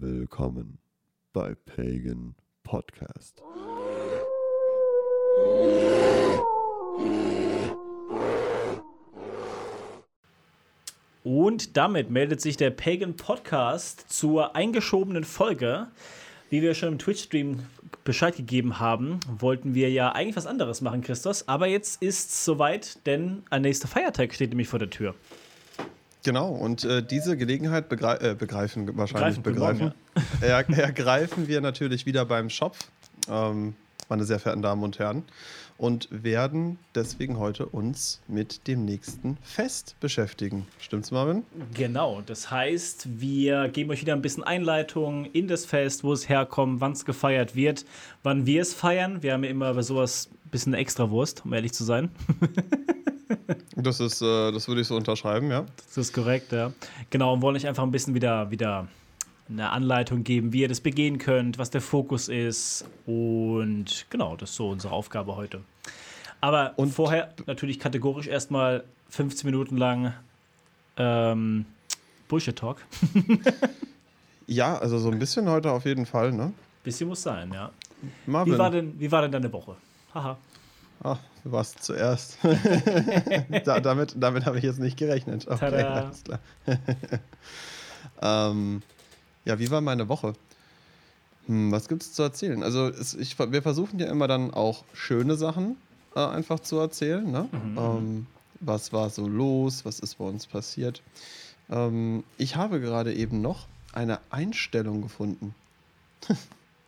Willkommen bei Pagan Podcast. Und damit meldet sich der Pagan Podcast zur eingeschobenen Folge. Wie wir schon im Twitch-Stream Bescheid gegeben haben, wollten wir ja eigentlich was anderes machen, Christos. Aber jetzt ist es soweit, denn ein nächster Feiertag steht nämlich vor der Tür. Genau, und äh, diese Gelegenheit begre äh, begreifen, wahrscheinlich Begreifen, begreifen, er ergreifen wir natürlich wieder beim Shop, ähm, meine sehr verehrten Damen und Herren, und werden deswegen heute uns mit dem nächsten Fest beschäftigen. Stimmt's, Marvin? Genau, das heißt, wir geben euch wieder ein bisschen Einleitung in das Fest, wo es herkommt, wann es gefeiert wird, wann wir es feiern. Wir haben ja immer bei sowas ein bisschen eine Extrawurst, um ehrlich zu sein. Das ist, äh, das würde ich so unterschreiben, ja. Das ist korrekt, ja. Genau, und wollen euch einfach ein bisschen wieder, wieder eine Anleitung geben, wie ihr das begehen könnt, was der Fokus ist. Und genau, das ist so unsere Aufgabe heute. Aber und vorher natürlich kategorisch erstmal 15 Minuten lang ähm, Bullshit-Talk. ja, also so ein bisschen heute auf jeden Fall, ne? Bisschen muss sein, ja. Marvin. Wie war denn, wie war denn deine Woche? Haha. Ach, du warst zuerst. da, damit damit habe ich jetzt nicht gerechnet. Okay, Tada. alles klar. ähm, ja, wie war meine Woche? Hm, was gibt es zu erzählen? Also es, ich, wir versuchen ja immer dann auch schöne Sachen äh, einfach zu erzählen. Ne? Mhm. Ähm, was war so los? Was ist bei uns passiert? Ähm, ich habe gerade eben noch eine Einstellung gefunden.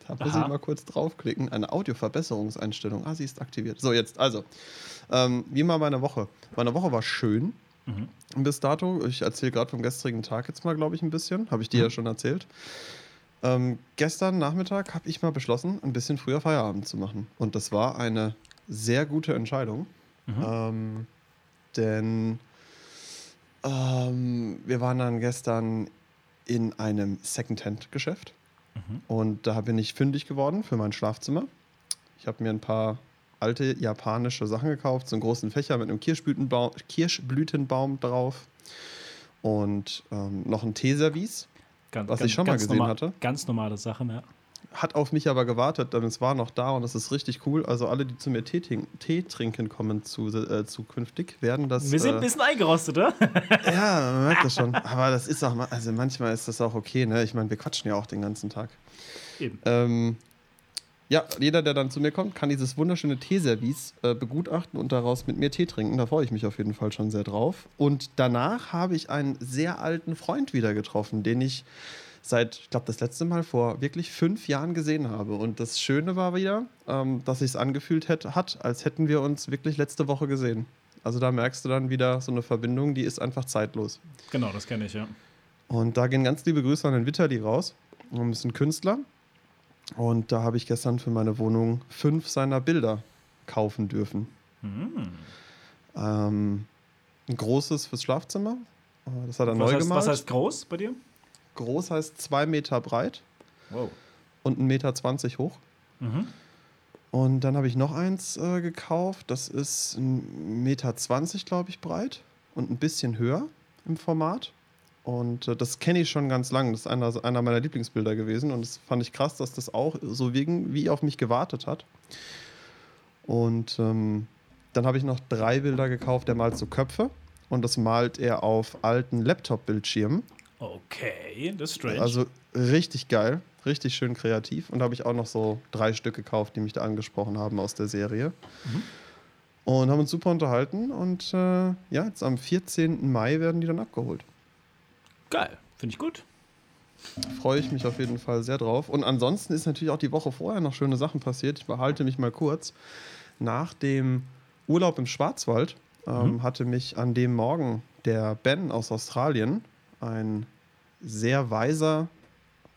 da muss Aha. ich mal kurz draufklicken. Eine Audioverbesserungseinstellung. Ah, sie ist aktiviert. So, jetzt also. Ähm, wie war meine Woche? Meine Woche war schön. Mhm. Bis dato. Ich erzähle gerade vom gestrigen Tag jetzt mal, glaube ich, ein bisschen. Habe ich dir ja schon erzählt. Ähm, gestern Nachmittag habe ich mal beschlossen, ein bisschen früher Feierabend zu machen. Und das war eine sehr gute Entscheidung. Mhm. Ähm, denn ähm, wir waren dann gestern in einem Secondhand-Geschäft. Mhm. Und da bin ich fündig geworden für mein Schlafzimmer. Ich habe mir ein paar alte japanische Sachen gekauft, so einen großen Fächer mit einem Kirschblütenbaum, Kirschblütenbaum drauf und ähm, noch ein Teeservice. Was ganz, ich schon mal gesehen normal- hatte. Ganz normale Sachen, ja. Hat auf mich aber gewartet, denn es war noch da und es ist richtig cool. Also alle, die zu mir Tee, Tee trinken kommen zu, äh, zukünftig, werden das. Wir sind ein äh, bisschen eingerostet, oder? Ja, man merkt das schon. Aber das ist auch, ma- also manchmal ist das auch okay, ne? Ich meine, wir quatschen ja auch den ganzen Tag. Eben. Ähm, ja, jeder, der dann zu mir kommt, kann dieses wunderschöne Teeservice äh, begutachten und daraus mit mir Tee trinken. Da freue ich mich auf jeden Fall schon sehr drauf. Und danach habe ich einen sehr alten Freund wieder getroffen, den ich seit, ich glaube, das letzte Mal vor wirklich fünf Jahren gesehen habe. Und das Schöne war wieder, ähm, dass sich es angefühlt hätte, hat, als hätten wir uns wirklich letzte Woche gesehen. Also da merkst du dann wieder so eine Verbindung, die ist einfach zeitlos. Genau, das kenne ich, ja. Und da gehen ganz liebe Grüße an den Vitali raus. Und ist ein Künstler. Und da habe ich gestern für meine Wohnung fünf seiner Bilder kaufen dürfen. Hm. Ähm, ein großes fürs Schlafzimmer. Äh, Das hat er Was neu heißt, gemalt. was heißt groß bei dir? Groß heißt zwei Meter breit Wow. und 1,20 Meter zwanzig hoch. Mhm. Und dann habe ich noch eins äh, gekauft. Das ist 1,20 Meter, zwanzig, glaube ich, breit und ein bisschen höher im Format. Und äh, das kenne ich schon ganz lang. Das ist einer, einer meiner Lieblingsbilder gewesen. Und das fand ich krass, dass das auch so wegen, wie auf mich gewartet hat. Und ähm, dann habe ich noch drei Bilder gekauft. Der malt so Köpfe. Und das malt er auf alten Laptop-Bildschirmen. Okay, das ist strange. Also richtig geil, richtig schön kreativ. Und da habe ich auch noch so drei Stück gekauft, die mich da angesprochen haben aus der Serie. Mhm. Und haben uns super unterhalten. Und äh, ja, jetzt am 14. Mai werden die dann abgeholt. Geil, finde ich gut. Freue ich mich auf jeden Fall sehr drauf. Und ansonsten ist natürlich auch die Woche vorher noch schöne Sachen passiert. Ich behalte mich mal kurz. Nach dem Urlaub im Schwarzwald ähm, Mhm. hatte mich an dem Morgen der Ben aus Australien, ein sehr weiser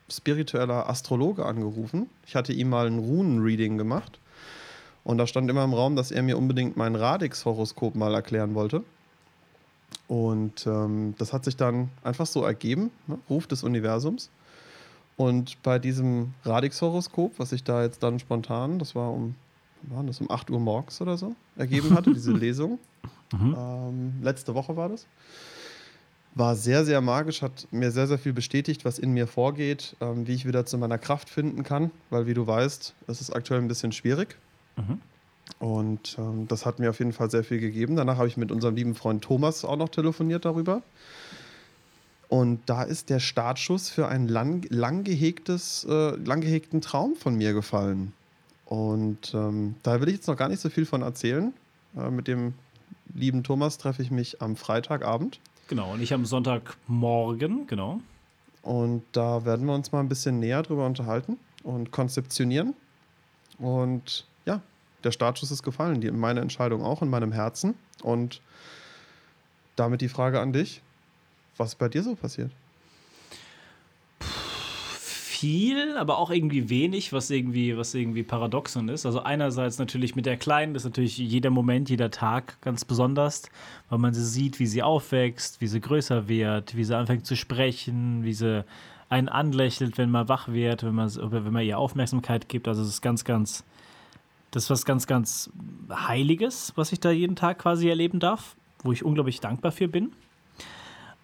spiritueller Astrologe, angerufen. Ich hatte ihm mal ein Runen-Reading gemacht. Und da stand immer im Raum, dass er mir unbedingt mein Radix-Horoskop mal erklären wollte. Und ähm, das hat sich dann einfach so ergeben, ne? Ruf des Universums. Und bei diesem Radix-Horoskop, was ich da jetzt dann spontan, das war um, wann war das um 8 Uhr morgens oder so, ergeben hatte, diese Lesung, Mhm. ähm, letzte Woche war das, war sehr, sehr magisch, hat mir sehr, sehr viel bestätigt, was in mir vorgeht, ähm, wie ich wieder zu meiner Kraft finden kann, weil wie du weißt, es ist aktuell ein bisschen schwierig. Mhm. Und ähm, das hat mir auf jeden Fall sehr viel gegeben. Danach habe ich mit unserem lieben Freund Thomas auch noch telefoniert darüber. Und da ist der Startschuss für einen lang, lang, gehegtes, äh, lang gehegten Traum von mir gefallen. Und ähm, da will ich jetzt noch gar nicht so viel von erzählen. Äh, mit dem lieben Thomas treffe ich mich am Freitagabend. Genau, und ich am Sonntagmorgen, genau. Und da werden wir uns mal ein bisschen näher drüber unterhalten und konzeptionieren. Und ja, der Startschuss ist gefallen. Die, meine Entscheidung auch in meinem Herzen. Und damit die Frage an dich: Was ist bei dir so passiert? Viel, aber auch irgendwie wenig, was irgendwie, was irgendwie paradoxon ist. Also einerseits natürlich mit der Kleinen, ist natürlich jeder Moment, jeder Tag ganz besonders, weil man sie sieht, wie sie aufwächst, wie sie größer wird, wie sie anfängt zu sprechen, wie sie einen anlächelt, wenn man wach wird, wenn man, wenn man ihr Aufmerksamkeit gibt. Also es ist ganz, ganz, das ist was ganz, ganz Heiliges, was ich da jeden Tag quasi erleben darf, wo ich unglaublich dankbar für bin.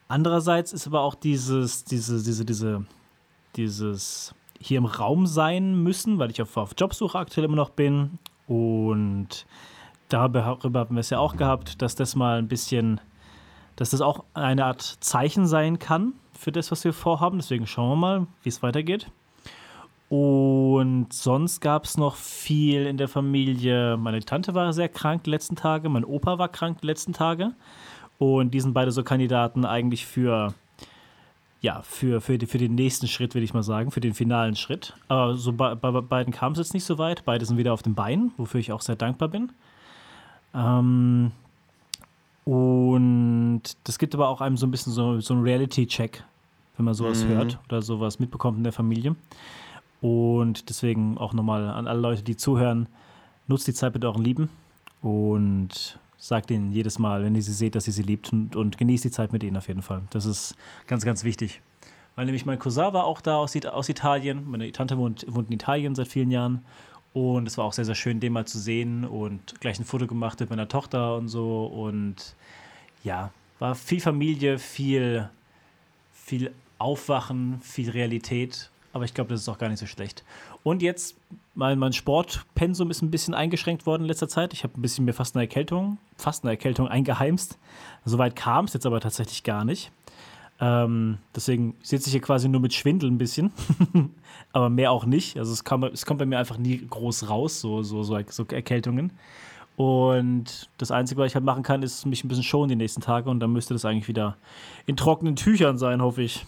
Andererseits ist aber auch dieses, diese, diese, diese dieses hier im Raum sein müssen, weil ich auf, auf Jobsuche aktuell immer noch bin. Und darüber haben wir es ja auch gehabt, dass das mal ein bisschen, dass das auch eine Art Zeichen sein kann für das, was wir vorhaben. Deswegen schauen wir mal, wie es weitergeht. Und sonst gab es noch viel in der Familie. Meine Tante war sehr krank die letzten Tage, mein Opa war krank die letzten Tage. Und die sind beide so Kandidaten eigentlich für ja, für, für, für den nächsten Schritt, würde ich mal sagen, für den finalen Schritt. Aber so bei, bei beiden kam es jetzt nicht so weit. Beide sind wieder auf den Beinen, wofür ich auch sehr dankbar bin. Ähm, und das gibt aber auch einem so ein bisschen so, so einen Reality-Check, wenn man sowas mhm. hört oder sowas mitbekommt in der Familie. Und deswegen auch nochmal an alle Leute, die zuhören, nutzt die Zeit mit euren Lieben und sagt ihnen jedes Mal, wenn ihr sie seht, dass ihr sie liebt und, und genießt die Zeit mit ihnen auf jeden Fall. Das ist ganz, ganz wichtig. Weil nämlich mein Cousin war auch da aus, aus Italien. Meine Tante wohnt, wohnt in Italien seit vielen Jahren. Und es war auch sehr, sehr schön, den mal zu sehen und gleich ein Foto gemacht mit meiner Tochter und so. Und ja, war viel Familie, viel, viel Aufwachen, viel Realität. Aber ich glaube, das ist auch gar nicht so schlecht. Und jetzt, mein, mein Sportpensum ist ein bisschen eingeschränkt worden in letzter Zeit. Ich habe ein bisschen mir fast eine Erkältung, fast eine Erkältung eingeheimst. Soweit kam es jetzt aber tatsächlich gar nicht. Ähm, deswegen sitze ich hier quasi nur mit Schwindel ein bisschen, aber mehr auch nicht. Also es, kam, es kommt bei mir einfach nie groß raus, so, so, so, so Erkältungen. Und das Einzige, was ich halt machen kann, ist mich ein bisschen schonen die nächsten Tage und dann müsste das eigentlich wieder in trockenen Tüchern sein, hoffe ich.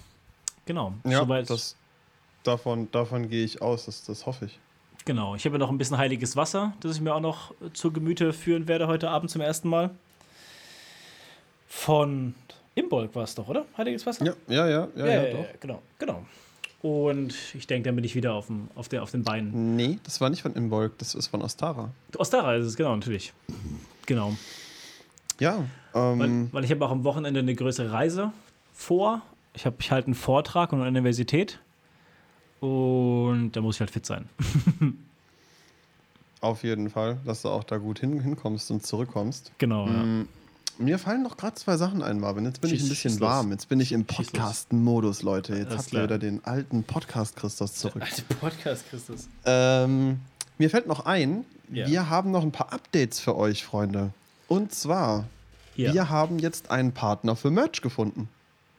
Genau. Ja, soweit. das davon, davon gehe ich aus, das, das hoffe ich. Genau, ich habe noch ein bisschen heiliges Wasser, das ich mir auch noch zu Gemüte führen werde heute Abend zum ersten Mal. Von Imbolg war es doch, oder? Heiliges Wasser? Ja, ja, ja, ja, ja, ja doch. genau, genau. Und ich denke, dann bin ich wieder auf, dem, auf, der, auf den Beinen. Nee, das war nicht von Imbolg, das ist von Ostara. Ostara ist es, genau, natürlich. Genau. Ja. Ähm, weil, weil ich habe auch am Wochenende eine größere Reise vor. Ich habe ich halt einen Vortrag an der Universität und da muss ich halt fit sein. Auf jeden Fall, dass du auch da gut hin, hinkommst und zurückkommst. Genau. Mm, ja. Mir fallen noch gerade zwei Sachen ein, Marvin. Jetzt bin schieß, ich ein bisschen warm. Jetzt bin ich im Podcasten-Modus, Leute. Jetzt habt ihr wieder den alten Podcast-Christus zurück. Der alte Podcast-Christus. Ähm, mir fällt noch ein, ja. wir haben noch ein paar Updates für euch, Freunde. Und zwar, ja. wir haben jetzt einen Partner für Merch gefunden.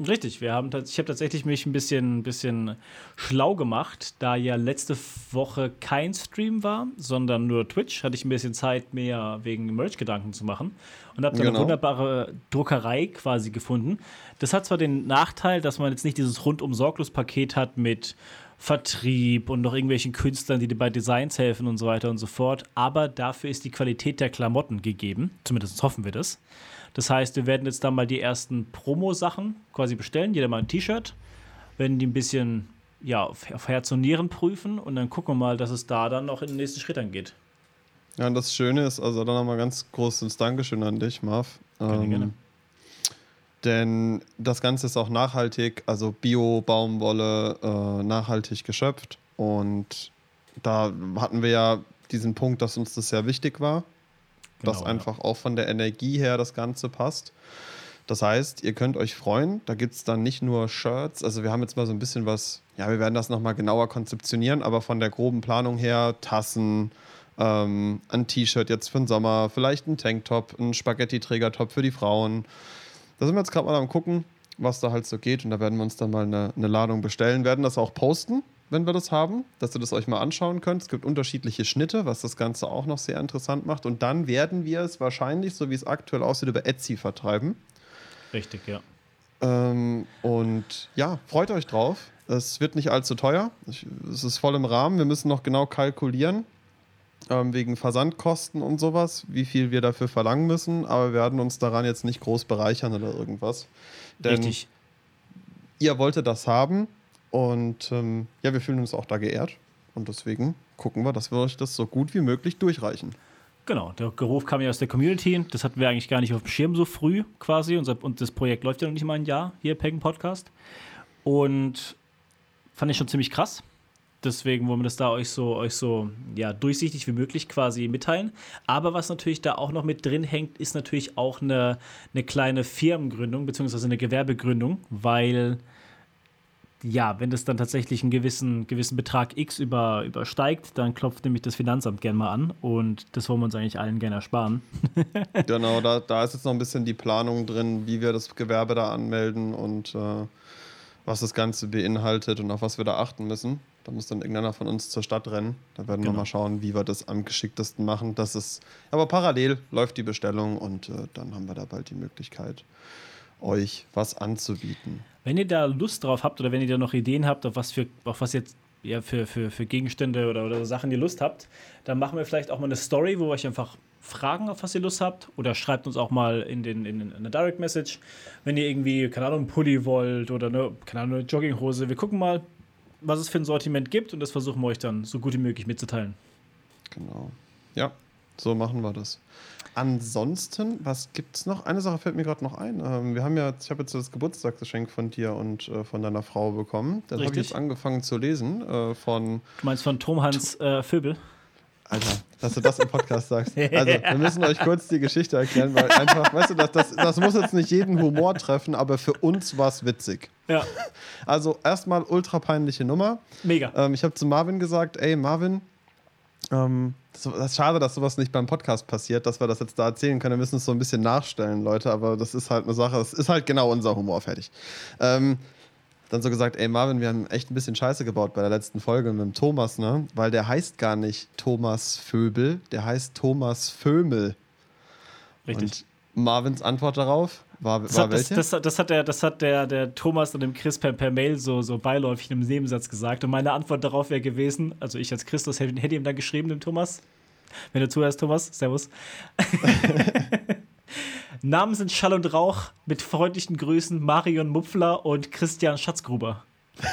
Richtig, wir haben ich habe tatsächlich mich ein bisschen, bisschen schlau gemacht, da ja letzte Woche kein Stream war, sondern nur Twitch, hatte ich ein bisschen Zeit, mehr wegen Merch Gedanken zu machen und habe dann genau. eine wunderbare Druckerei quasi gefunden. Das hat zwar den Nachteil, dass man jetzt nicht dieses rundum sorglos Paket hat mit Vertrieb und noch irgendwelchen Künstlern, die dir bei Designs helfen und so weiter und so fort, aber dafür ist die Qualität der Klamotten gegeben, zumindest hoffen wir das. Das heißt, wir werden jetzt dann mal die ersten Promo-Sachen quasi bestellen, jeder mal ein T-Shirt, werden die ein bisschen ja, auf, Herz und Nieren prüfen und dann gucken wir mal, dass es da dann noch in den nächsten Schritt angeht. Ja, und das Schöne ist, also dann nochmal ganz großes Dankeschön an dich, Marv. Gerne, ähm, gerne. Denn das Ganze ist auch nachhaltig, also Bio-Baumwolle, äh, nachhaltig geschöpft. Und da hatten wir ja diesen Punkt, dass uns das sehr wichtig war. Genau, dass einfach ja. auch von der Energie her das Ganze passt. Das heißt, ihr könnt euch freuen. Da gibt es dann nicht nur Shirts. Also wir haben jetzt mal so ein bisschen was, ja, wir werden das nochmal genauer konzeptionieren, aber von der groben Planung her Tassen, ähm, ein T-Shirt jetzt für den Sommer, vielleicht ein Tanktop, ein Spaghetti-Trägertop für die Frauen. Da sind wir jetzt gerade mal am gucken, was da halt so geht. Und da werden wir uns dann mal eine, eine Ladung bestellen, werden das auch posten wenn wir das haben, dass ihr das euch mal anschauen könnt. Es gibt unterschiedliche Schnitte, was das Ganze auch noch sehr interessant macht. Und dann werden wir es wahrscheinlich, so wie es aktuell aussieht, über Etsy vertreiben. Richtig, ja. Ähm, und ja, freut euch drauf. Es wird nicht allzu teuer. Es ist voll im Rahmen. Wir müssen noch genau kalkulieren, ähm, wegen Versandkosten und sowas, wie viel wir dafür verlangen müssen. Aber wir werden uns daran jetzt nicht groß bereichern oder irgendwas. Denn Richtig. Ihr wolltet das haben und ähm, ja, wir fühlen uns auch da geehrt. Und deswegen gucken wir, dass wir euch das so gut wie möglich durchreichen. Genau, der Geruf kam ja aus der Community. Das hatten wir eigentlich gar nicht auf dem Schirm so früh quasi. und das Projekt läuft ja noch nicht mal ein Jahr hier, Pagan Podcast. Und fand ich schon ziemlich krass. Deswegen wollen wir das da euch so, euch so ja, durchsichtig wie möglich quasi mitteilen. Aber was natürlich da auch noch mit drin hängt, ist natürlich auch eine, eine kleine Firmengründung, beziehungsweise eine Gewerbegründung, weil ja, wenn das dann tatsächlich einen gewissen, gewissen Betrag X über, übersteigt, dann klopft nämlich das Finanzamt gerne mal an und das wollen wir uns eigentlich allen gerne ersparen. genau, da, da ist jetzt noch ein bisschen die Planung drin, wie wir das Gewerbe da anmelden und äh, was das Ganze beinhaltet und auf was wir da achten müssen. Da muss dann irgendeiner von uns zur Stadt rennen. Da werden genau. wir mal schauen, wie wir das am geschicktesten machen. Das ist, aber parallel läuft die Bestellung und äh, dann haben wir da bald die Möglichkeit, euch was anzubieten. Wenn ihr da Lust drauf habt oder wenn ihr da noch Ideen habt, auf was für, auf was jetzt ja, für, für, für Gegenstände oder, oder Sachen ihr Lust habt, dann machen wir vielleicht auch mal eine Story, wo wir euch einfach fragen, auf was ihr Lust habt. Oder schreibt uns auch mal in, den, in, in eine Direct Message, wenn ihr irgendwie, keine Ahnung, einen Pulli wollt oder eine, keine Ahnung, eine Jogginghose. Wir gucken mal, was es für ein Sortiment gibt und das versuchen wir euch dann so gut wie möglich mitzuteilen. Genau. Ja, so machen wir das. Ansonsten, was gibt es noch? Eine Sache fällt mir gerade noch ein. Ähm, wir haben ja, ich habe jetzt das Geburtstagsgeschenk von dir und äh, von deiner Frau bekommen. Das habe ich jetzt angefangen zu lesen. Äh, von du meinst von Tom Hans äh, Vöbel? Alter, dass du das im Podcast sagst. Also, wir müssen euch kurz die Geschichte erklären, weil einfach, weißt du, das, das, das muss jetzt nicht jeden Humor treffen, aber für uns war es witzig. Ja. Also, erstmal ultra peinliche Nummer. Mega. Ähm, ich habe zu Marvin gesagt: Ey, Marvin, ähm, das ist schade, dass sowas nicht beim Podcast passiert, dass wir das jetzt da erzählen können. Wir müssen es so ein bisschen nachstellen, Leute, aber das ist halt eine Sache, das ist halt genau unser Humor, fertig. Ähm, dann so gesagt, ey Marvin, wir haben echt ein bisschen Scheiße gebaut bei der letzten Folge mit dem Thomas, ne? Weil der heißt gar nicht Thomas Vöbel, der heißt Thomas Vömel. Richtig. Und Marvins Antwort darauf, war, das, war hat, das, das, das, hat der, das hat der, der Thomas und dem Chris per, per Mail so, so beiläufig in einem Nebensatz gesagt. Und meine Antwort darauf wäre gewesen: Also, ich als Christus hätte, hätte ihm dann geschrieben, dem Thomas. Wenn du zuhörst, Thomas, Servus. Namen sind Schall und Rauch mit freundlichen Grüßen Marion Mupfler und Christian Schatzgruber.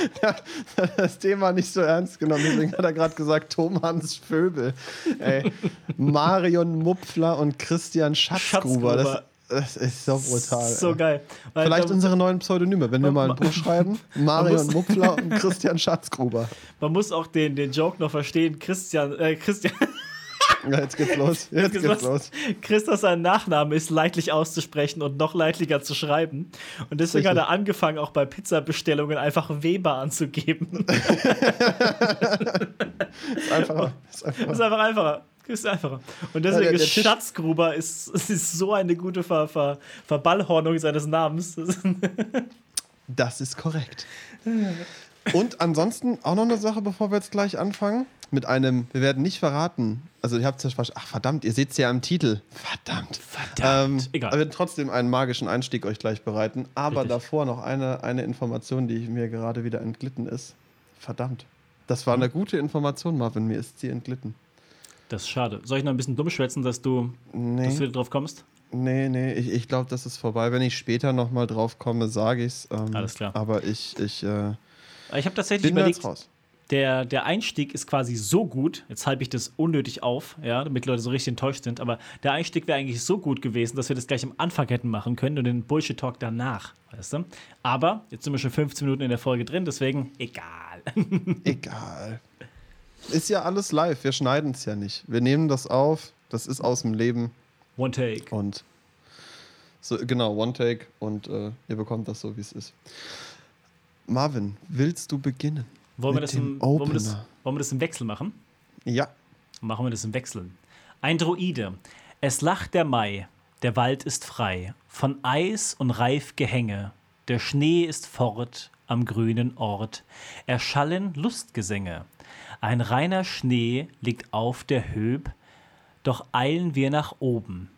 das Thema nicht so ernst genommen. Deswegen hat er gerade gesagt, Thomas Vöbel. Ey, Marion Mupfler und Christian Schatzgruber. Schatzgruber. Das, das, ist so brutal. So ey. geil. Weil Vielleicht da, unsere neuen Pseudonyme, wenn wir mal ein Buch schreiben. Marion Mupfler und Christian Schatzgruber. Man muss auch den, den Joke noch verstehen. Christian, äh, Christian. Ja, jetzt geht's los. Jetzt, jetzt geht's los. Christoph, sein Nachname ist leidlich auszusprechen und noch leidlicher zu schreiben. Und deswegen Richtig. hat er angefangen, auch bei Pizzabestellungen einfach Weber anzugeben. ist einfacher. Ist einfacher. Ist einfach einfacher. Ist einfacher. Und deswegen ja, der, der ist Schatzgruber ist, ist so eine gute Ver, Ver, Verballhornung seines Namens. das ist korrekt. Und ansonsten auch noch eine Sache, bevor wir jetzt gleich anfangen mit einem, wir werden nicht verraten. Also ihr habt es ja ach verdammt, ihr seht es ja am Titel. Verdammt. Verdammt. Ähm, Egal. Wir werden trotzdem einen magischen Einstieg euch gleich bereiten. Aber Richtig. davor noch eine, eine Information, die mir gerade wieder entglitten ist. Verdammt. Das war eine gute Information, Marvin. Mir ist sie entglitten. Das ist schade. Soll ich noch ein bisschen dumm schwätzen, dass du, nee. dass du wieder drauf kommst? Nee, nee, ich, ich glaube, das ist vorbei. Wenn ich später nochmal drauf komme, sage ich es. Ähm, Alles klar. Aber ich, ich, äh, ich habe tatsächlich überlegt, raus der, der Einstieg ist quasi so gut, jetzt halte ich das unnötig auf, ja, damit Leute so richtig enttäuscht sind, aber der Einstieg wäre eigentlich so gut gewesen, dass wir das gleich am Anfang hätten machen können und den Bullshit-Talk danach, weißt du? Aber jetzt sind wir schon 15 Minuten in der Folge drin, deswegen egal. egal. Ist ja alles live, wir schneiden es ja nicht. Wir nehmen das auf, das ist aus dem Leben. One take. Und So, genau, One Take und äh, ihr bekommt das so, wie es ist. Marvin, willst du beginnen? Wollen wir, das im, wollen, wir das, wollen wir das im Wechsel machen? Ja, Machen wir das im Wechsel. Ein Druide. Es lacht der Mai, der Wald ist frei, von Eis und reif Gehänge. Der Schnee ist fort am grünen Ort. Erschallen Lustgesänge. Ein reiner Schnee liegt auf der Höb, doch eilen wir nach oben,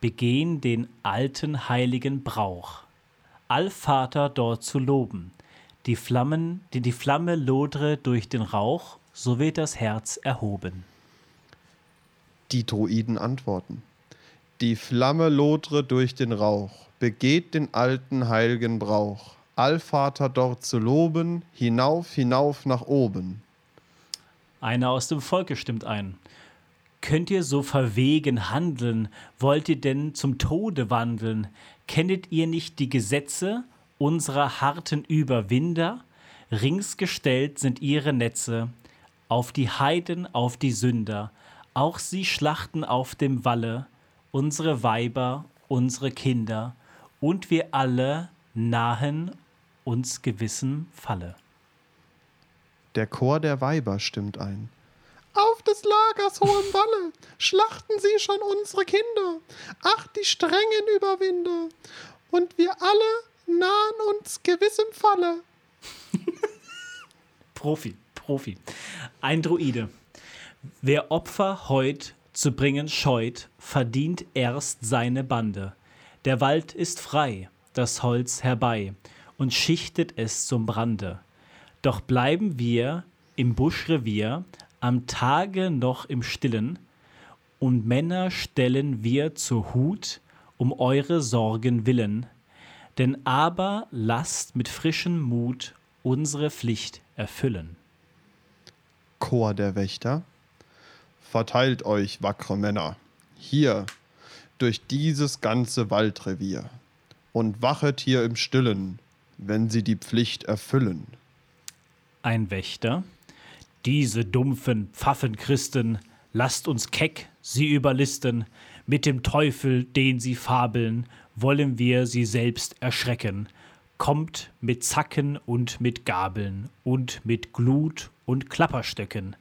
begehen den alten heiligen Brauch. Allvater dort zu loben. Die Flammen, die die Flamme lodre durch den Rauch, so wird das Herz erhoben. die Druiden antworten. Die Flamme lodre durch den Rauch, begeht den alten heiligen Brauch. Allvater dort zu loben, hinauf, hinauf nach oben. Einer aus dem Volke stimmt ein. Könnt ihr so verwegen handeln? Wollt ihr denn zum Tode wandeln? Kennet ihr nicht die Gesetze unserer harten Überwinder? Rings gestellt sind ihre Netze auf die Heiden, auf die Sünder. Auch sie schlachten auf dem Walle unsere Weiber, unsere Kinder, und wir alle nahen uns gewissem Falle. Der Chor der Weiber stimmt ein. Auf des Lagers hohem Walle schlachten sie schon unsere Kinder. Ach, die strengen Überwinder. Und wir alle nahen uns gewissem Falle. Profi, Profi. Ein Druide. Wer Opfer heut zu bringen scheut, verdient erst seine Bande. Der Wald ist frei, das Holz herbei, und schichtet es zum Brande. Doch bleiben wir im Buschrevier, am Tage noch im Stillen, und Männer stellen wir zur Hut, um eure Sorgen willen. Denn aber lasst mit frischem Mut unsere Pflicht erfüllen. Chor der Wächter. Verteilt euch, wackre Männer, hier durch dieses ganze Waldrevier und wachet hier im Stillen, wenn sie die Pflicht erfüllen. Ein Wächter. Diese dumpfen Pfaffenchristen, lasst uns keck sie überlisten. Mit dem Teufel, den sie fabeln, wollen wir sie selbst erschrecken. Kommt mit Zacken und mit Gabeln und mit Glut und Klapperstöcken.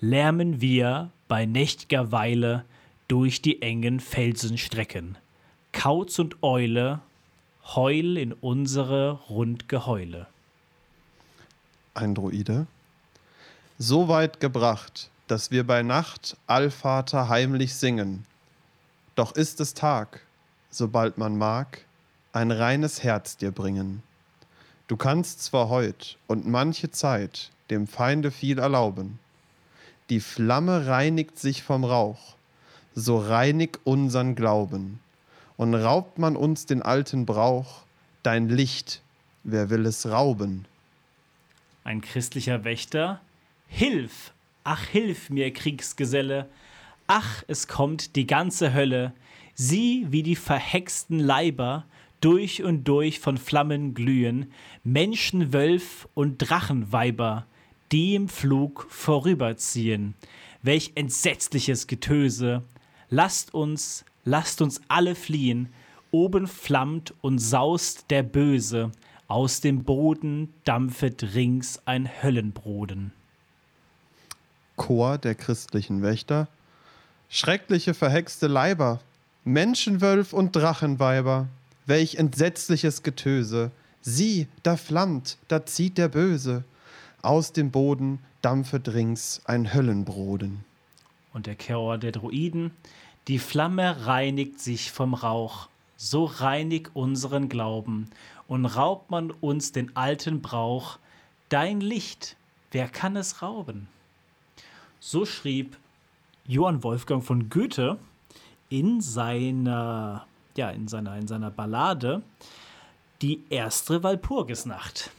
Lärmen wir bei nächt'ger Weile durch die engen Felsenstrecken. Kauz und Eule, heul in unsere Rundgeheule. Ein Druide. So weit gebracht, dass wir bei Nacht Allvater heimlich singen. Doch ist es Tag, sobald man mag, ein reines Herz dir bringen. Du kannst zwar heut und manche Zeit dem Feinde viel erlauben. Die Flamme reinigt sich vom Rauch, so reinig unsern Glauben. Und raubt man uns den alten Brauch, dein Licht, wer will es rauben? Ein christlicher Wächter. Hilf! Ach, hilf mir, Kriegsgeselle! Ach, es kommt die ganze Hölle! Sieh, wie die verhexten Leiber durch und durch von Flammen glühen, Menschenwölf und Drachenweiber, die im Flug vorüberziehen. Welch entsetzliches Getöse! Lasst uns, lasst uns alle fliehen! Oben flammt und saust der Böse, aus dem Boden dampfet rings ein Höllenbroden. Chor der christlichen Wächter. Schreckliche verhexte Leiber, Menschenwölf und Drachenweiber, welch entsetzliches Getöse. Sieh, da flammt, da zieht der Böse. Aus dem Boden dampfet rings ein Höllenbroden. Und der Chor der Druiden. Die Flamme reinigt sich vom Rauch, so reinig unseren Glauben, und raubt man uns den alten Brauch, dein Licht, wer kann es rauben? So schrieb Johann Wolfgang von Goethe in seiner, ja, in seiner, in seiner Ballade Die erste Walpurgisnacht.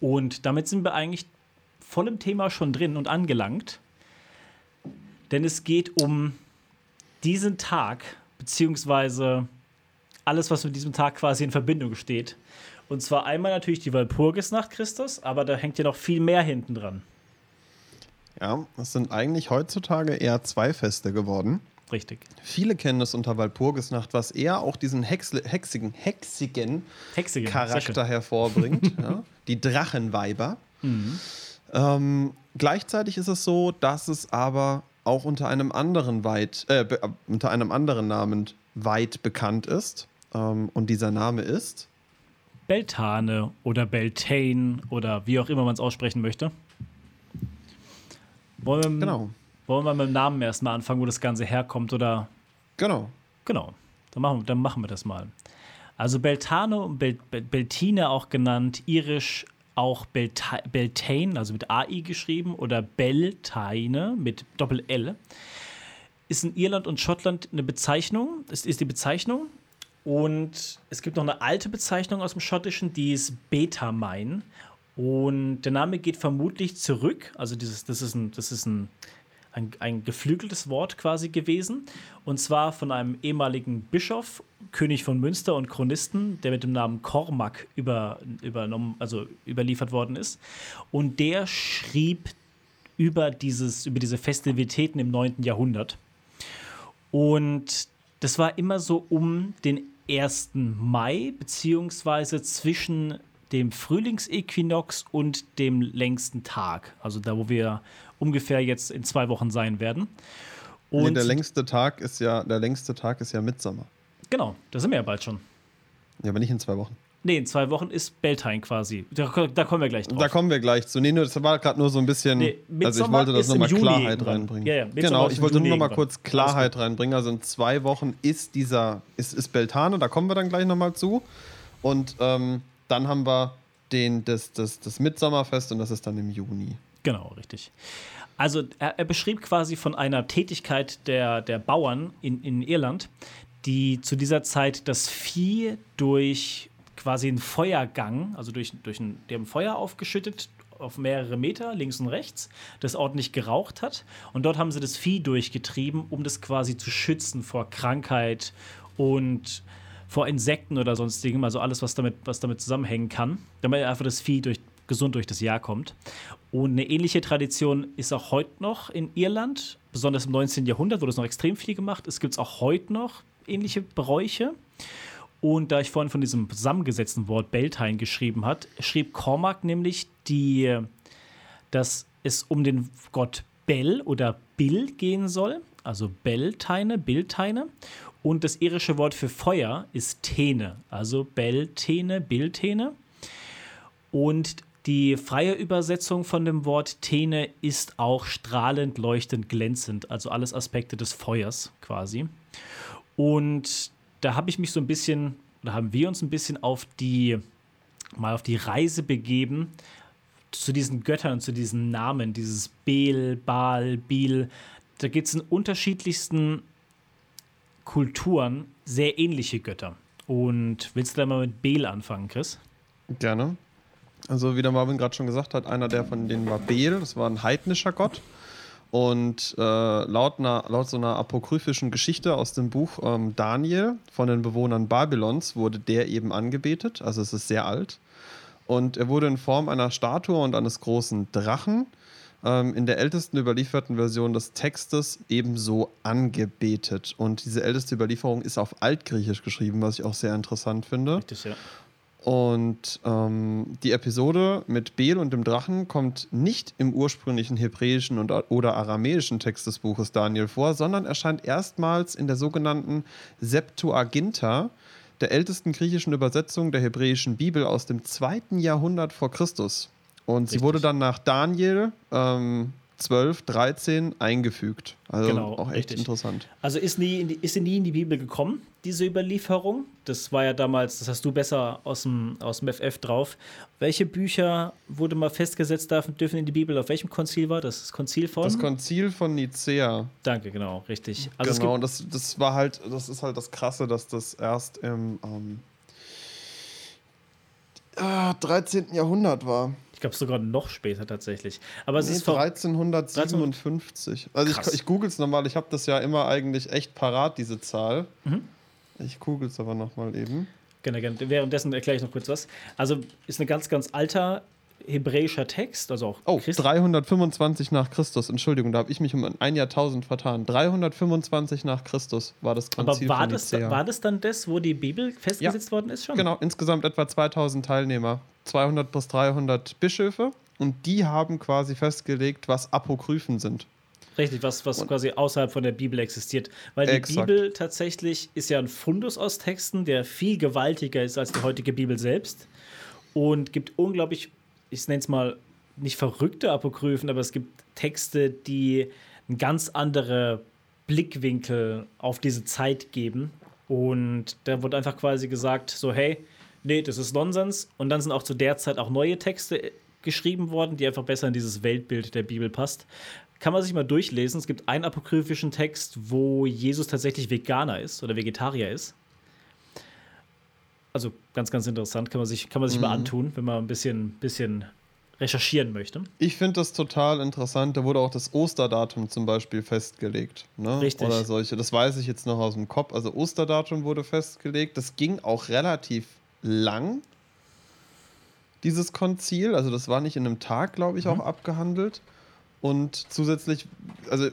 Und damit sind wir eigentlich voll im Thema schon drin und angelangt. Denn es geht um diesen Tag, beziehungsweise alles, was mit diesem Tag quasi in Verbindung steht. Und zwar einmal natürlich die Walpurgisnacht Christus, aber da hängt ja noch viel mehr hinten dran. Ja, es sind eigentlich heutzutage eher zwei Feste geworden. Richtig. Viele kennen es unter Walpurgisnacht, was eher auch diesen Hexle, hexigen, hexigen Hexige. Charakter hervorbringt. ja? Die Drachenweiber. Ähm, gleichzeitig ist es so, dass es aber auch unter einem anderen weit, äh, äh, unter einem anderen Namen weit bekannt ist. Ähm, und dieser Name ist Beltane oder Beltane oder wie auch immer man es aussprechen möchte. Wollen wir, genau, wollen wir mit dem Namen erstmal anfangen, wo das Ganze herkommt oder genau. Genau, dann machen, dann machen wir das mal. Also Beltane und Bel, Bel, Beltine auch genannt, irisch auch Belta, Beltane, also mit AI geschrieben, oder Beltane mit Doppel-L, ist in Irland und Schottland eine Bezeichnung, ist, ist die Bezeichnung. Und es gibt noch eine alte Bezeichnung aus dem Schottischen, die ist Betamine. Und der Name geht vermutlich zurück, also dieses, das ist ein, das ist ein ein, ein geflügeltes Wort quasi gewesen. Und zwar von einem ehemaligen Bischof, König von Münster und Chronisten, der mit dem Namen Cormac über, übernommen, also überliefert worden ist. Und der schrieb über, dieses, über diese Festivitäten im 9. Jahrhundert. Und das war immer so um den 1. Mai, beziehungsweise zwischen dem Frühlingsequinox und dem längsten Tag. Also da, wo wir ungefähr jetzt in zwei Wochen sein werden. Nee, Und der längste Tag ist ja, der längste Tag ist ja Mitsommer. genau, da sind wir ja bald schon. Ja, aber nicht in zwei Wochen. Nee, in zwei Wochen ist Beltane quasi. Da, da kommen wir gleich drauf. Da kommen wir gleich zu. Nee, nur, das war gerade nur so ein bisschen. Nee, also ich wollte das nochmal Klarheit irgendwann. reinbringen. Ja, ja, genau, ich wollte Juni nur noch mal irgendwann. kurz Klarheit reinbringen. Also in zwei Wochen ist dieser, ist, ist Beltane, da kommen wir dann gleich nochmal zu. Und ähm, dann haben wir den, das, das, das Mitsommerfest und das ist dann im Juni. Genau, richtig. Also er, er beschrieb quasi von einer Tätigkeit der, der Bauern in, in Irland, die zu dieser Zeit das Vieh durch quasi einen Feuergang, also durch, durch ein, die Feuer aufgeschüttet auf mehrere Meter, links und rechts, das ordentlich geraucht hat. Und dort haben sie das Vieh durchgetrieben, um das quasi zu schützen vor Krankheit und vor Insekten oder sonstigem, also alles, was damit, was damit zusammenhängen kann, damit einfach das Vieh durch, gesund durch das Jahr kommt. Und eine ähnliche Tradition ist auch heute noch in Irland, besonders im 19. Jahrhundert wurde es noch extrem viel gemacht. Es gibt auch heute noch ähnliche Bräuche. Und da ich vorhin von diesem zusammengesetzten Wort Beltane geschrieben hat, schrieb Cormac nämlich, die, dass es um den Gott Bel oder Bill gehen soll, also Beltane, Biltane. Und das irische Wort für Feuer ist Tene, also Beltene, Biltene. Und die freie Übersetzung von dem Wort Tene ist auch strahlend, leuchtend, glänzend, also alles Aspekte des Feuers quasi. Und da habe ich mich so ein bisschen, oder haben wir uns ein bisschen auf die, mal auf die Reise begeben zu diesen Göttern, zu diesen Namen, dieses Bel, Baal, Bil. Da gibt es in unterschiedlichsten Kulturen sehr ähnliche Götter. Und willst du da mal mit Bel anfangen, Chris? Gerne. Also, wie der Marvin gerade schon gesagt hat, einer der von denen war Bel, das war ein heidnischer Gott. Und äh, laut, einer, laut so einer apokryphischen Geschichte aus dem Buch ähm, Daniel von den Bewohnern Babylons wurde der eben angebetet. Also es ist sehr alt. Und er wurde in Form einer Statue und eines großen Drachen ähm, in der ältesten überlieferten Version des Textes ebenso angebetet. Und diese älteste Überlieferung ist auf Altgriechisch geschrieben, was ich auch sehr interessant finde. Richtig, ja. Und ähm, die Episode mit Bel und dem Drachen kommt nicht im ursprünglichen hebräischen und, oder aramäischen Text des Buches Daniel vor, sondern erscheint erstmals in der sogenannten Septuaginta, der ältesten griechischen Übersetzung der hebräischen Bibel aus dem zweiten Jahrhundert vor Christus. Und sie wurde dann nach Daniel ähm, 12, 13 eingefügt. Also Genau, auch echt richtig. interessant. Also ist, nie in die, ist sie nie in die Bibel gekommen, diese Überlieferung. Das war ja damals, das hast du besser aus dem, aus dem FF drauf. Welche Bücher wurde mal festgesetzt, dürfen, dürfen in die Bibel? Auf welchem Konzil war das? Das Konzil von? Das Konzil von Nicea. Danke, genau, richtig. Also genau, das, das war halt, das ist halt das Krasse, dass das erst im ähm, äh, 13. Jahrhundert war. Glaube sogar noch später tatsächlich. Aber es Nee, ist vor, 1357. Also Krass. ich, ich google es nochmal, ich habe das ja immer eigentlich echt parat, diese Zahl. Mhm. Ich google es aber nochmal eben. Gerne, gerne. Währenddessen erkläre ich noch kurz was. Also ist ein ganz, ganz alter hebräischer Text, also auch Oh, Christ 325 nach Christus. Entschuldigung, da habe ich mich um ein Jahrtausend vertan. 325 nach Christus war das aber Konzil war von das, war das dann das, wo die Bibel festgesetzt worden ist schon? Genau, insgesamt etwa 2000 Teilnehmer. 200 bis 300 Bischöfe. Und die haben quasi festgelegt, was Apokryphen sind. Richtig, was, was quasi außerhalb von der Bibel existiert. Weil die Exakt. Bibel tatsächlich ist ja ein Fundus aus Texten, der viel gewaltiger ist als die heutige Bibel selbst. Und gibt unglaublich, ich nenne es mal nicht verrückte Apokryphen, aber es gibt Texte, die einen ganz andere Blickwinkel auf diese Zeit geben. Und da wurde einfach quasi gesagt, so hey, nee, das ist Nonsens. Und dann sind auch zu der Zeit auch neue Texte geschrieben worden, die einfach besser in dieses Weltbild der Bibel passt. Kann man sich mal durchlesen. Es gibt einen apokryphischen Text, wo Jesus tatsächlich Veganer ist oder Vegetarier ist. Also ganz, ganz interessant. Kann man sich, kann man sich mal antun, wenn man ein bisschen, bisschen recherchieren möchte. Ich finde das total interessant. Da wurde auch das Osterdatum zum Beispiel festgelegt. Ne? Richtig. Oder solche. Das weiß ich jetzt noch aus dem Kopf. Also Osterdatum wurde festgelegt. Das ging auch relativ lang, dieses Konzil. Also das war nicht in einem Tag, glaube ich, auch abgehandelt. Und zusätzlich, also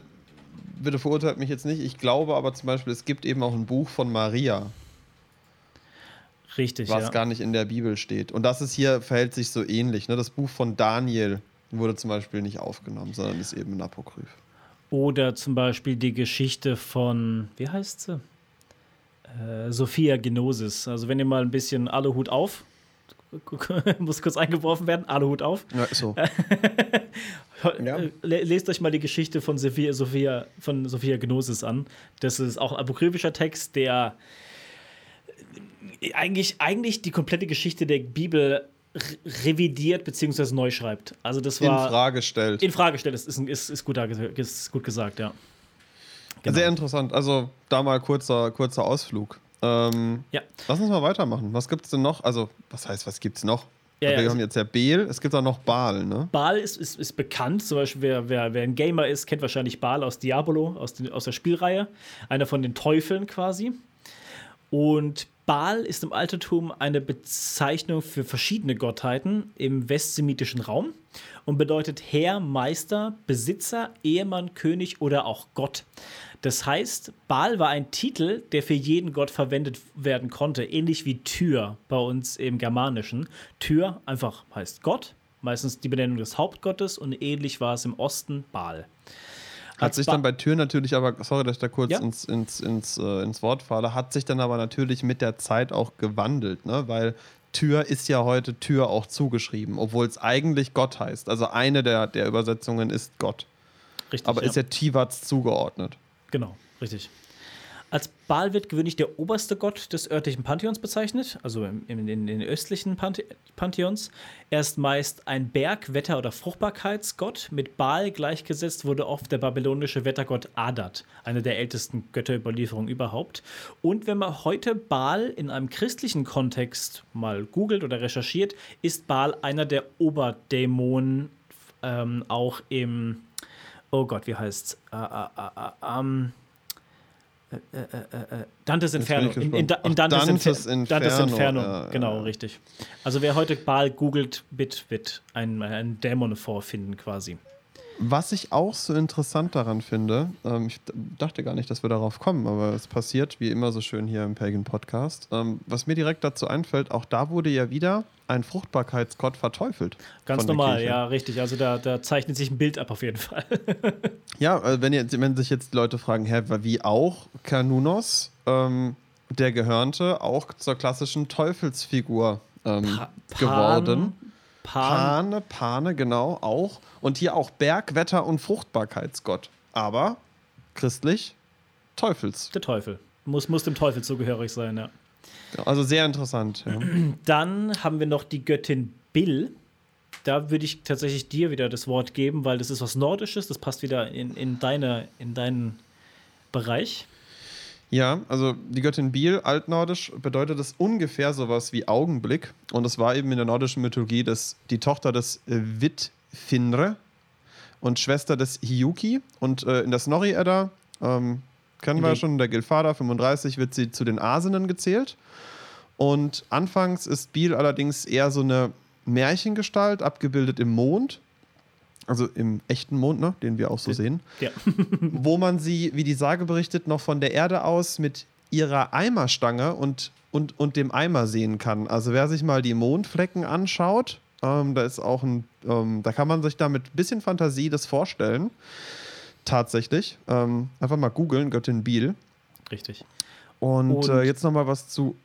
bitte verurteilt mich jetzt nicht, ich glaube aber zum Beispiel, es gibt eben auch ein Buch von Maria, Richtig, was ja. gar nicht in der Bibel steht. Und das ist hier, verhält sich so ähnlich. Ne? Das Buch von Daniel wurde zum Beispiel nicht aufgenommen, sondern ist eben ein Apokryph. Oder zum Beispiel die Geschichte von, wie heißt sie? Äh, Sophia Genosis. Also wenn ihr mal ein bisschen Aluhut auf, muss kurz eingeworfen werden, Aluhut auf. Ja, so. Ja. Le- Lest euch mal die Geschichte von Sophia, Sophia, von Sophia Gnosis an. Das ist auch ein apokryphischer Text, der eigentlich, eigentlich die komplette Geschichte der Bibel revidiert bzw. neu schreibt. Also das In war Frage stellt. in Frage stellt. Das ist, ist, ist, gut, ist gut gesagt, ja. Genau. Sehr interessant. Also da mal kurzer, kurzer Ausflug. Ähm, Ja. Lass uns mal weitermachen. Was gibt's denn noch? Also, was heißt, was gibt's noch? Ja, Wir ja, haben also- jetzt ja Beel, es gibt auch noch Baal, ne? Baal ist, ist, ist bekannt, zum Beispiel wer, wer, wer ein Gamer ist, kennt wahrscheinlich Baal aus Diabolo, aus, den, aus der Spielreihe. Einer von den Teufeln quasi. Und Baal ist im Altertum eine Bezeichnung für verschiedene Gottheiten im westsemitischen Raum und bedeutet Herr, Meister, Besitzer, Ehemann, König oder auch Gott. Das heißt, Baal war ein Titel, der für jeden Gott verwendet werden konnte, ähnlich wie Tür bei uns im Germanischen. Tür einfach heißt Gott, meistens die Benennung des Hauptgottes und ähnlich war es im Osten Baal. Hat sich dann bei Tür natürlich aber, sorry, dass ich da kurz Ja. ins, ins, ins, äh, ins Wort falle, hat sich dann aber natürlich mit der Zeit auch gewandelt, ne? Weil Tür ist ja heute Tür auch zugeschrieben, obwohl es eigentlich Gott heißt. Also eine der, der Übersetzungen ist Gott. Richtig, Aber ist ja Tivats zugeordnet. Genau, richtig. Als Baal wird gewöhnlich der oberste Gott des örtlichen Pantheons bezeichnet, also in den östlichen Panthe Pantheons. Er ist meist ein Berg-, Wetter- oder Fruchtbarkeitsgott. Mit Baal gleichgesetzt wurde oft der babylonische Wettergott Adat, eine der ältesten Götterüberlieferungen überhaupt. Und wenn man heute Baal in einem christlichen Kontext mal googelt oder recherchiert, ist Baal einer der Oberdämonen, ähm, auch im Oh Gott, wie heißt's? Äh, äh, äh, äh, ähm, äh, äh, Dantes Inferno. In, in, in. Dantes, Dantes Infer Dantes Inferno, Inferno. ja, ja, genau, ja. richtig. Also wer heute Baal googelt, wird, wird einen, einen Dämon vorfinden quasi. Was ich auch so interessant daran finde, ähm, ich dachte gar nicht, dass wir darauf kommen, aber es passiert wie immer so schön hier im Pagan Podcast. Ähm, was mir direkt dazu einfällt, auch da wurde ja wieder ein Fruchtbarkeitsgott verteufelt. Ganz normal, ja, richtig. Also da, da zeichnet sich ein Bild ab auf jeden Fall. Ja, äh, wenn, jetzt, wenn sich jetzt Leute fragen, hä, wie auch Kanunos, ähm, der Gehörnte, auch zur klassischen Teufelsfigur ähm, Pa- geworden. Pan, Pane, Pane, genau, auch. Und hier auch Berg, Wetter und Fruchtbarkeitsgott. Aber christlich Teufels. der Teufel. Muss, muss dem Teufel zugehörig sein, ja. Also sehr interessant. Ja. Dann haben wir noch die Göttin Bill. Da würde ich tatsächlich dir wieder das Wort geben, weil das ist was Nordisches, das passt wieder in, in, deine, in deinen Bereich. Ja, also die Göttin Biel, altnordisch, bedeutet es ungefähr sowas wie Augenblick. Und es war eben in der nordischen Mythologie das, die Tochter des äh, Vidfinre und Schwester des Hiyuki. Und äh, in der Snorri-Edda, ähm, kennen wir ja Die- schon, der Gilfada 35, wird sie zu den Asinnen gezählt. Und anfangs ist Biel allerdings eher so eine Märchengestalt, abgebildet im Mond. Also im echten Mond, ne, den wir auch so sehen. Ja. wo man sie, wie die Sage berichtet, noch von der Erde aus mit ihrer Eimerstange und, und, und dem Eimer sehen kann. Also wer sich mal die Mondflecken anschaut, ähm, da ist auch ein, ähm, da kann man sich da mit ein bisschen Fantasie das vorstellen. Tatsächlich. Ähm, einfach mal googeln, Göttin Biel. Richtig. Und, Und- äh, jetzt nochmal was zu.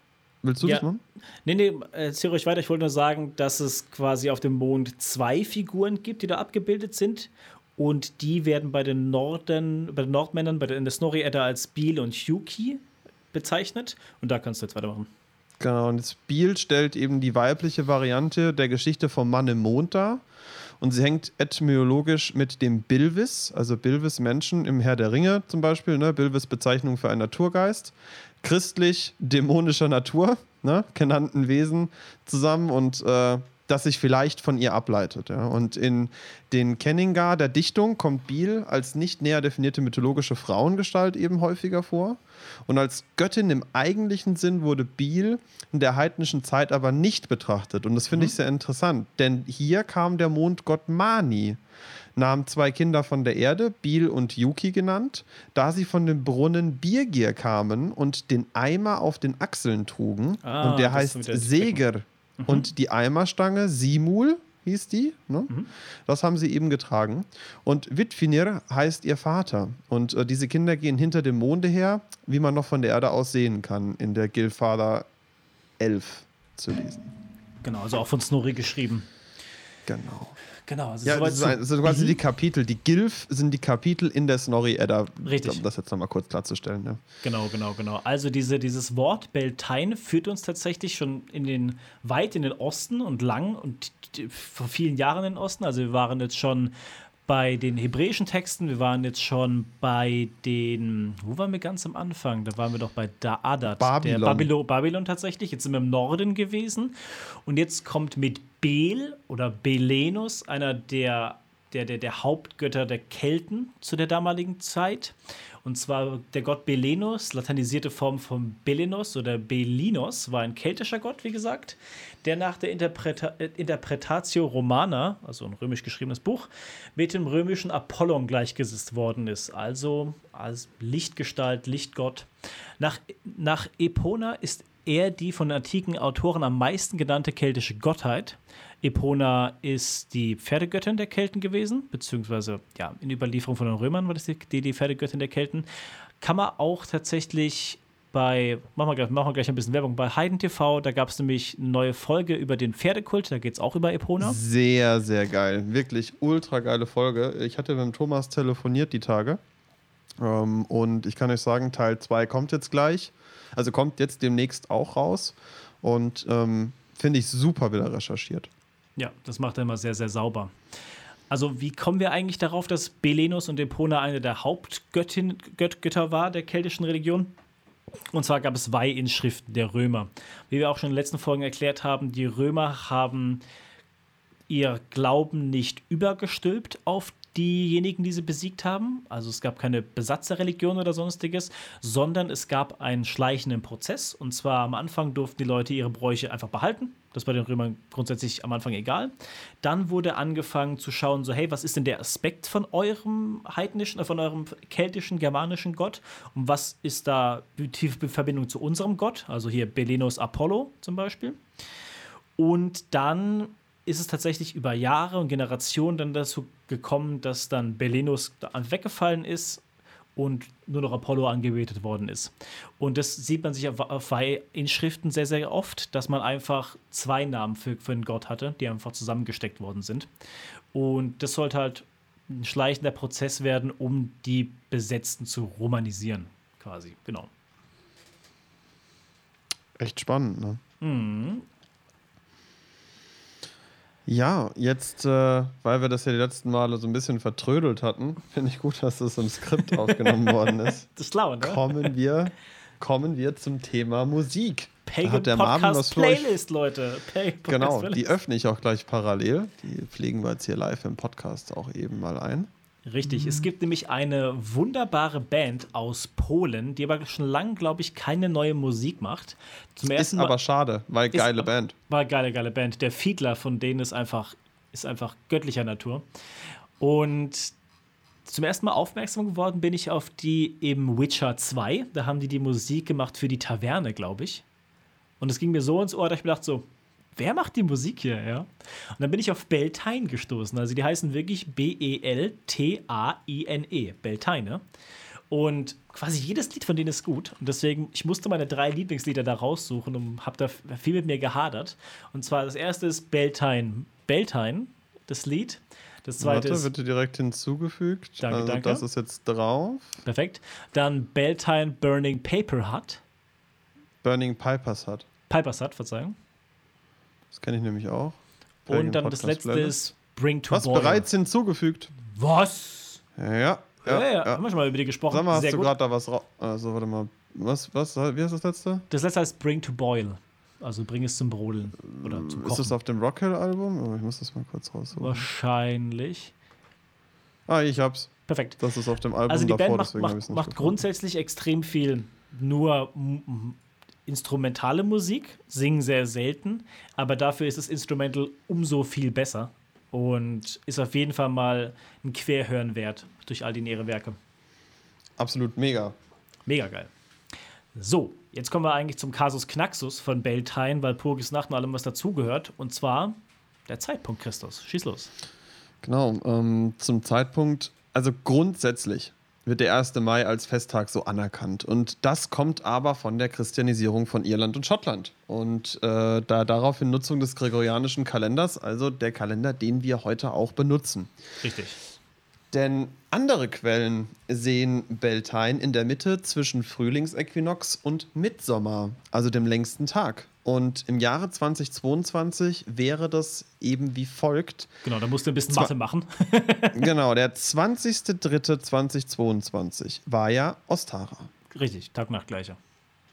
Willst du Ja. das machen? Nee, nee, erzähl ruhig weiter. Ich wollte nur sagen, dass es quasi auf dem Mond zwei Figuren gibt, die da abgebildet sind. Und die werden bei den Norden, bei den Nordmännern, bei der, in der Snorri-Edda als Biel und Hyuki bezeichnet. Und da kannst du jetzt weitermachen. Genau, und das Biel stellt eben die weibliche Variante der Geschichte vom Mann im Mond dar. Und sie hängt etymologisch mit dem Bilvis, also Bilvis Menschen im Herr der Ringe zum Beispiel, ne? Bilvis Bezeichnung für einen Naturgeist, christlich dämonischer Natur, ne? genannten Wesen zusammen und äh, das sich vielleicht von ihr ableitet. Ja? Und in den Kenningar der Dichtung kommt Biel als nicht näher definierte mythologische Frauengestalt eben häufiger vor. Und als Göttin im eigentlichen Sinn wurde Biel in der heidnischen Zeit aber nicht betrachtet. Und das finde ich sehr interessant, denn hier kam der Mondgott Mani, nahm zwei Kinder von der Erde, Biel und Yuki genannt, da sie von dem Brunnen Biergier kamen und den Eimer auf den Achseln trugen. Ah, und der heißt Seger. Und die Eimerstange Simul hieß die. Ne? Das haben sie eben getragen. Und Vitfinir heißt ihr Vater. Und äh, diese Kinder gehen hinter dem Monde her, wie man noch von der Erde aus sehen kann, in der Gilfather 11 zu lesen. Genau, also auch von Snorri geschrieben. Genau. Genau, also Ja, das, ein, das sind quasi die Kapitel. Die Gilf sind die Kapitel in der Snorri-Edda. Richtig. Um das jetzt nochmal kurz klarzustellen. Ne? Genau, genau, genau. Also diese, dieses Wort Beltane führt uns tatsächlich schon in den weit in den Osten und lang und vor vielen Jahren in den Osten. Also wir waren jetzt schon bei den hebräischen Texten, wir waren jetzt schon bei den, wo waren wir ganz am Anfang? Da waren wir doch bei Daadat, Babylon. der Babylon, Babylon tatsächlich. Jetzt sind wir im Norden gewesen und jetzt kommt mit Bel oder Belenus, einer der der, der, der Hauptgötter der Kelten zu der damaligen Zeit. Und zwar der Gott Belenus, lateinisierte Form von Belenus oder Belinos, war ein keltischer Gott, wie gesagt, der nach der Interpreta äh, Interpretatio Romana, also ein römisch geschriebenes Buch, mit dem römischen Apollon gleichgesetzt worden ist. Also als Lichtgestalt, Lichtgott. Nach, nach Epona ist er die von antiken Autoren am meisten genannte keltische Gottheit. Epona ist die Pferdegöttin der Kelten gewesen, beziehungsweise ja, in Überlieferung von den Römern war das die, die, Pferdegöttin der Kelten. Kann man auch tatsächlich bei, machen wir, machen wir gleich ein bisschen Werbung, bei Heiden TV, da gab es nämlich eine neue Folge über den Pferdekult, da geht es auch über Epona. Sehr, sehr geil. Wirklich ultra geile Folge. Ich hatte mit dem Thomas telefoniert die Tage. Ähm, und ich kann euch sagen, Teil 2 kommt jetzt gleich. Also kommt jetzt demnächst auch raus. Und ähm, finde ich super wieder recherchiert. Ja, das macht er immer sehr, sehr sauber. Also, wie kommen wir eigentlich darauf, dass Belenus und Epona eine der Hauptgöttin, Gött, Götter war der keltischen Religion? Und zwar gab es Weihinschriften der Römer. Wie wir auch schon in den letzten Folgen erklärt haben, die Römer haben ihr Glauben nicht übergestülpt auf diejenigen, die sie besiegt haben. Also es gab keine Besatzerreligion oder sonstiges, sondern es gab einen schleichenden Prozess. Und zwar am Anfang durften die Leute ihre Bräuche einfach behalten. Das war den Römern grundsätzlich am Anfang egal. Dann wurde angefangen zu schauen, so hey, was ist denn der Aspekt von eurem heidnischen, äh, von eurem keltischen, germanischen Gott? Und was ist da die tiefe Verbindung zu unserem Gott? Also hier Belenus Apollo zum Beispiel. Und dann ist es tatsächlich über Jahre und Generationen dann dazu gekommen, dass dann Belenus da weggefallen ist und nur noch Apollo angebetet worden ist. Und das sieht man sich auf, Inschriften sehr, sehr oft, dass man einfach zwei Namen für, für einen Gott hatte, die einfach zusammengesteckt worden sind. Und das sollte halt ein schleichender Prozess werden, um die Besetzten zu romanisieren, quasi. Genau. Echt spannend, ne? Mhm. Ja, jetzt, äh, weil wir das ja die letzten Male so ein bisschen vertrödelt hatten, finde ich gut, dass das im Skript aufgenommen worden ist. Das ist schlau, ne? Kommen wir, kommen wir zum Thema Musik. Pagan hat der Marvin was Podcast für euch Playlist, Leute. Pagan Genau, Playlist. die öffne ich auch gleich parallel. Die pflegen wir jetzt hier live im Podcast auch eben mal ein. Richtig, es gibt nämlich eine wunderbare Band aus Polen, die aber schon lange, glaube ich, keine neue Musik macht. Zum Ist ersten Mal aber schade, weil geile Band. war eine geile, geile Band. Der Fiedler von denen ist einfach, ist einfach göttlicher Natur. Und zum ersten Mal aufmerksam geworden bin ich auf die im Witcher 2. Da haben die die Musik gemacht für die Taverne, glaube ich. Und es ging mir so ins Ohr, dass ich mir dachte so, wer macht die Musik hier, ja? Und dann bin ich auf Beltane gestoßen. Also die heißen wirklich B-E-L-T-A-I-N-E. Beltane. Und quasi jedes Lied von denen ist gut. Und deswegen, ich musste meine drei Lieblingslieder da raussuchen und habe da viel mit mir gehadert. Und zwar das erste ist Beltane. Beltane, das Lied. Das zweite Warte, ist wird dir direkt hinzugefügt. Danke, also danke. das ist jetzt drauf. perfekt. Dann Beltane Burning Paper Hut. Burning Pipers hat. Pipers Hut, Verzeihung. Das kenne ich nämlich auch. Und dann das letzte ist Bring to Was Boil. bereits hinzugefügt. Was? Ja, ja. Ja, ja, ja. haben wir schon mal über die gesprochen. Sag mal, hast Sehr du gerade da was raus. Also, warte mal. Was, was, wie heißt das letzte? Das letzte heißt Bring to Boil. Also bring es zum Brodeln. Oder zum Ist Kochen. das auf dem Rockhill-Album? Oh, ich muss das mal kurz raussuchen. Wahrscheinlich. Ah, ich hab's. Perfekt. Das ist auf dem Album Also die davor, Band macht, macht, macht grundsätzlich extrem viel nur instrumentale Musik, singen sehr selten, aber dafür ist das Instrumental umso viel besser und ist auf jeden Fall mal ein Querhören wert durch all die ihre Werke. Absolut mega. Mega geil. So, jetzt kommen wir eigentlich zum Kasus Knaxus von Beltane, weil Purgis Nacht und allem, was dazugehört. Und zwar der Zeitpunkt Christus. Schieß los. Genau, ähm, zum Zeitpunkt, also grundsätzlich wird der 1. Mai als Festtag so anerkannt. Und das kommt aber von der Christianisierung von Irland und Schottland. Und äh, da daraufhin Nutzung des gregorianischen Kalenders, also der Kalender, den wir heute auch benutzen. Richtig. Denn andere Quellen sehen Beltane in der Mitte zwischen Frühlingsäquinox und Mitsommer, also dem längsten Tag. Und im Jahre 2022 wäre das eben wie folgt. Genau, da musst du ein bisschen Mathe machen. Genau, der 20.03.2022 war ja Ostara. Richtig, Tag-Nacht gleicher.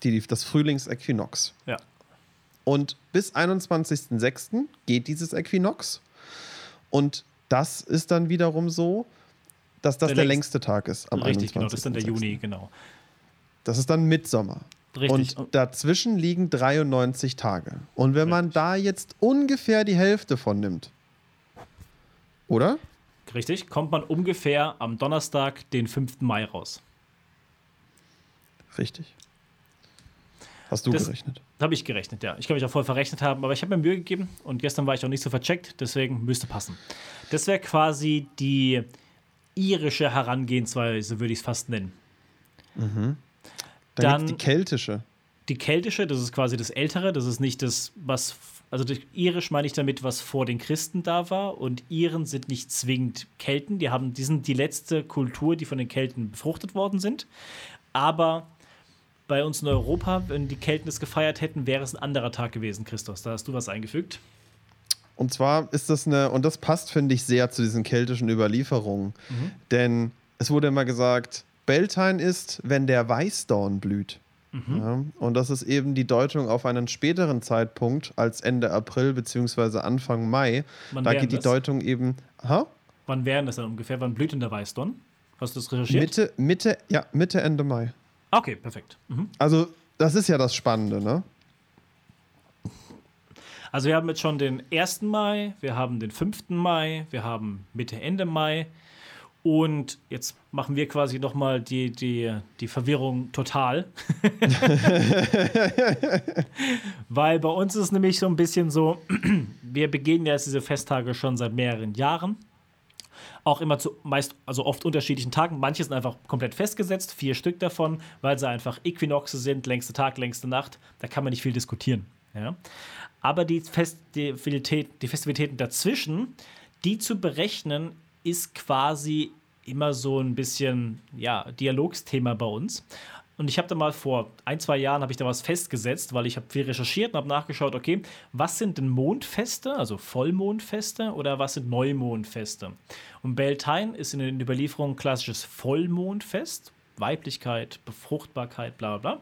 Die lief das Frühlingsäquinox. Ja. Und bis 21.06. geht dieses Äquinox. Und das ist dann wiederum so, dass das Der der, längst- längste Tag ist am Richtig, genau. Das ist dann der 21.06.. Juni, genau. Das ist dann Mitsommer. Richtig. Und dazwischen liegen 93 Tage. Und wenn man da jetzt ungefähr die Hälfte von nimmt, oder? Richtig, kommt man ungefähr am Donnerstag, den 5. Mai raus. Richtig. Hast du Das- gerechnet? Habe ich gerechnet, ja. Ich kann mich auch voll verrechnet haben, aber ich habe mir Mühe gegeben und gestern war ich auch nicht so vercheckt, deswegen müsste passen. Das wäre quasi die irische Herangehensweise, würde ich es fast nennen. Dann, Dann- die keltische. Die keltische, das ist quasi das ältere, das ist nicht das, was, also durch irisch meine ich damit, was vor den Christen da war und Iren sind nicht zwingend Kelten, die haben, die sind die letzte Kultur, die von den Kelten befruchtet worden sind, aber bei uns in Europa, wenn die Kelten es gefeiert hätten, wäre es ein anderer Tag gewesen, Christus. Da hast du was eingefügt. Und zwar ist das eine, und das passt, finde ich, sehr zu diesen keltischen Überlieferungen. Denn es wurde immer gesagt, Beltane ist, wenn der Weißdorn blüht. Ja, und das ist eben die Deutung auf einen späteren Zeitpunkt als Ende April bzw. Anfang Mai. Wann da geht die das? Deutung eben. Aha, Wann wären das dann ungefähr? Wann blüht denn der Weißdorn? Hast du das recherchiert? Mitte, Mitte, ja, Mitte, Ende Mai. Okay, perfekt. Mhm. Also, das ist ja das Spannende, ne? Also wir haben jetzt schon den 1. Mai, wir haben den 5. Mai, wir haben Mitte, Ende Mai und jetzt machen wir quasi nochmal die, die, die Verwirrung total. Weil bei uns ist es nämlich so ein bisschen so, wir begehen ja jetzt diese Festtage schon seit mehreren Jahren. Auch immer zu meist, also oft unterschiedlichen Tagen. Manche sind einfach komplett festgesetzt, vier Stück davon, weil sie einfach Äquinoxe sind, längste Tag, längste Nacht. Da kann man nicht viel diskutieren. Ja? Aber die, Festivität, die Festivitäten dazwischen, die zu berechnen, ist quasi immer so ein bisschen ja, Dialogsthema bei uns. Und ich habe da mal vor ein, zwei Jahren habe ich da was festgesetzt, weil ich habe viel recherchiert und habe nachgeschaut, okay, was sind denn Mondfeste, also Vollmondfeste oder was sind Neumondfeste? Und Beltane ist in den Überlieferungen klassisches Vollmondfest, Weiblichkeit, Befruchtbarkeit, bla bla.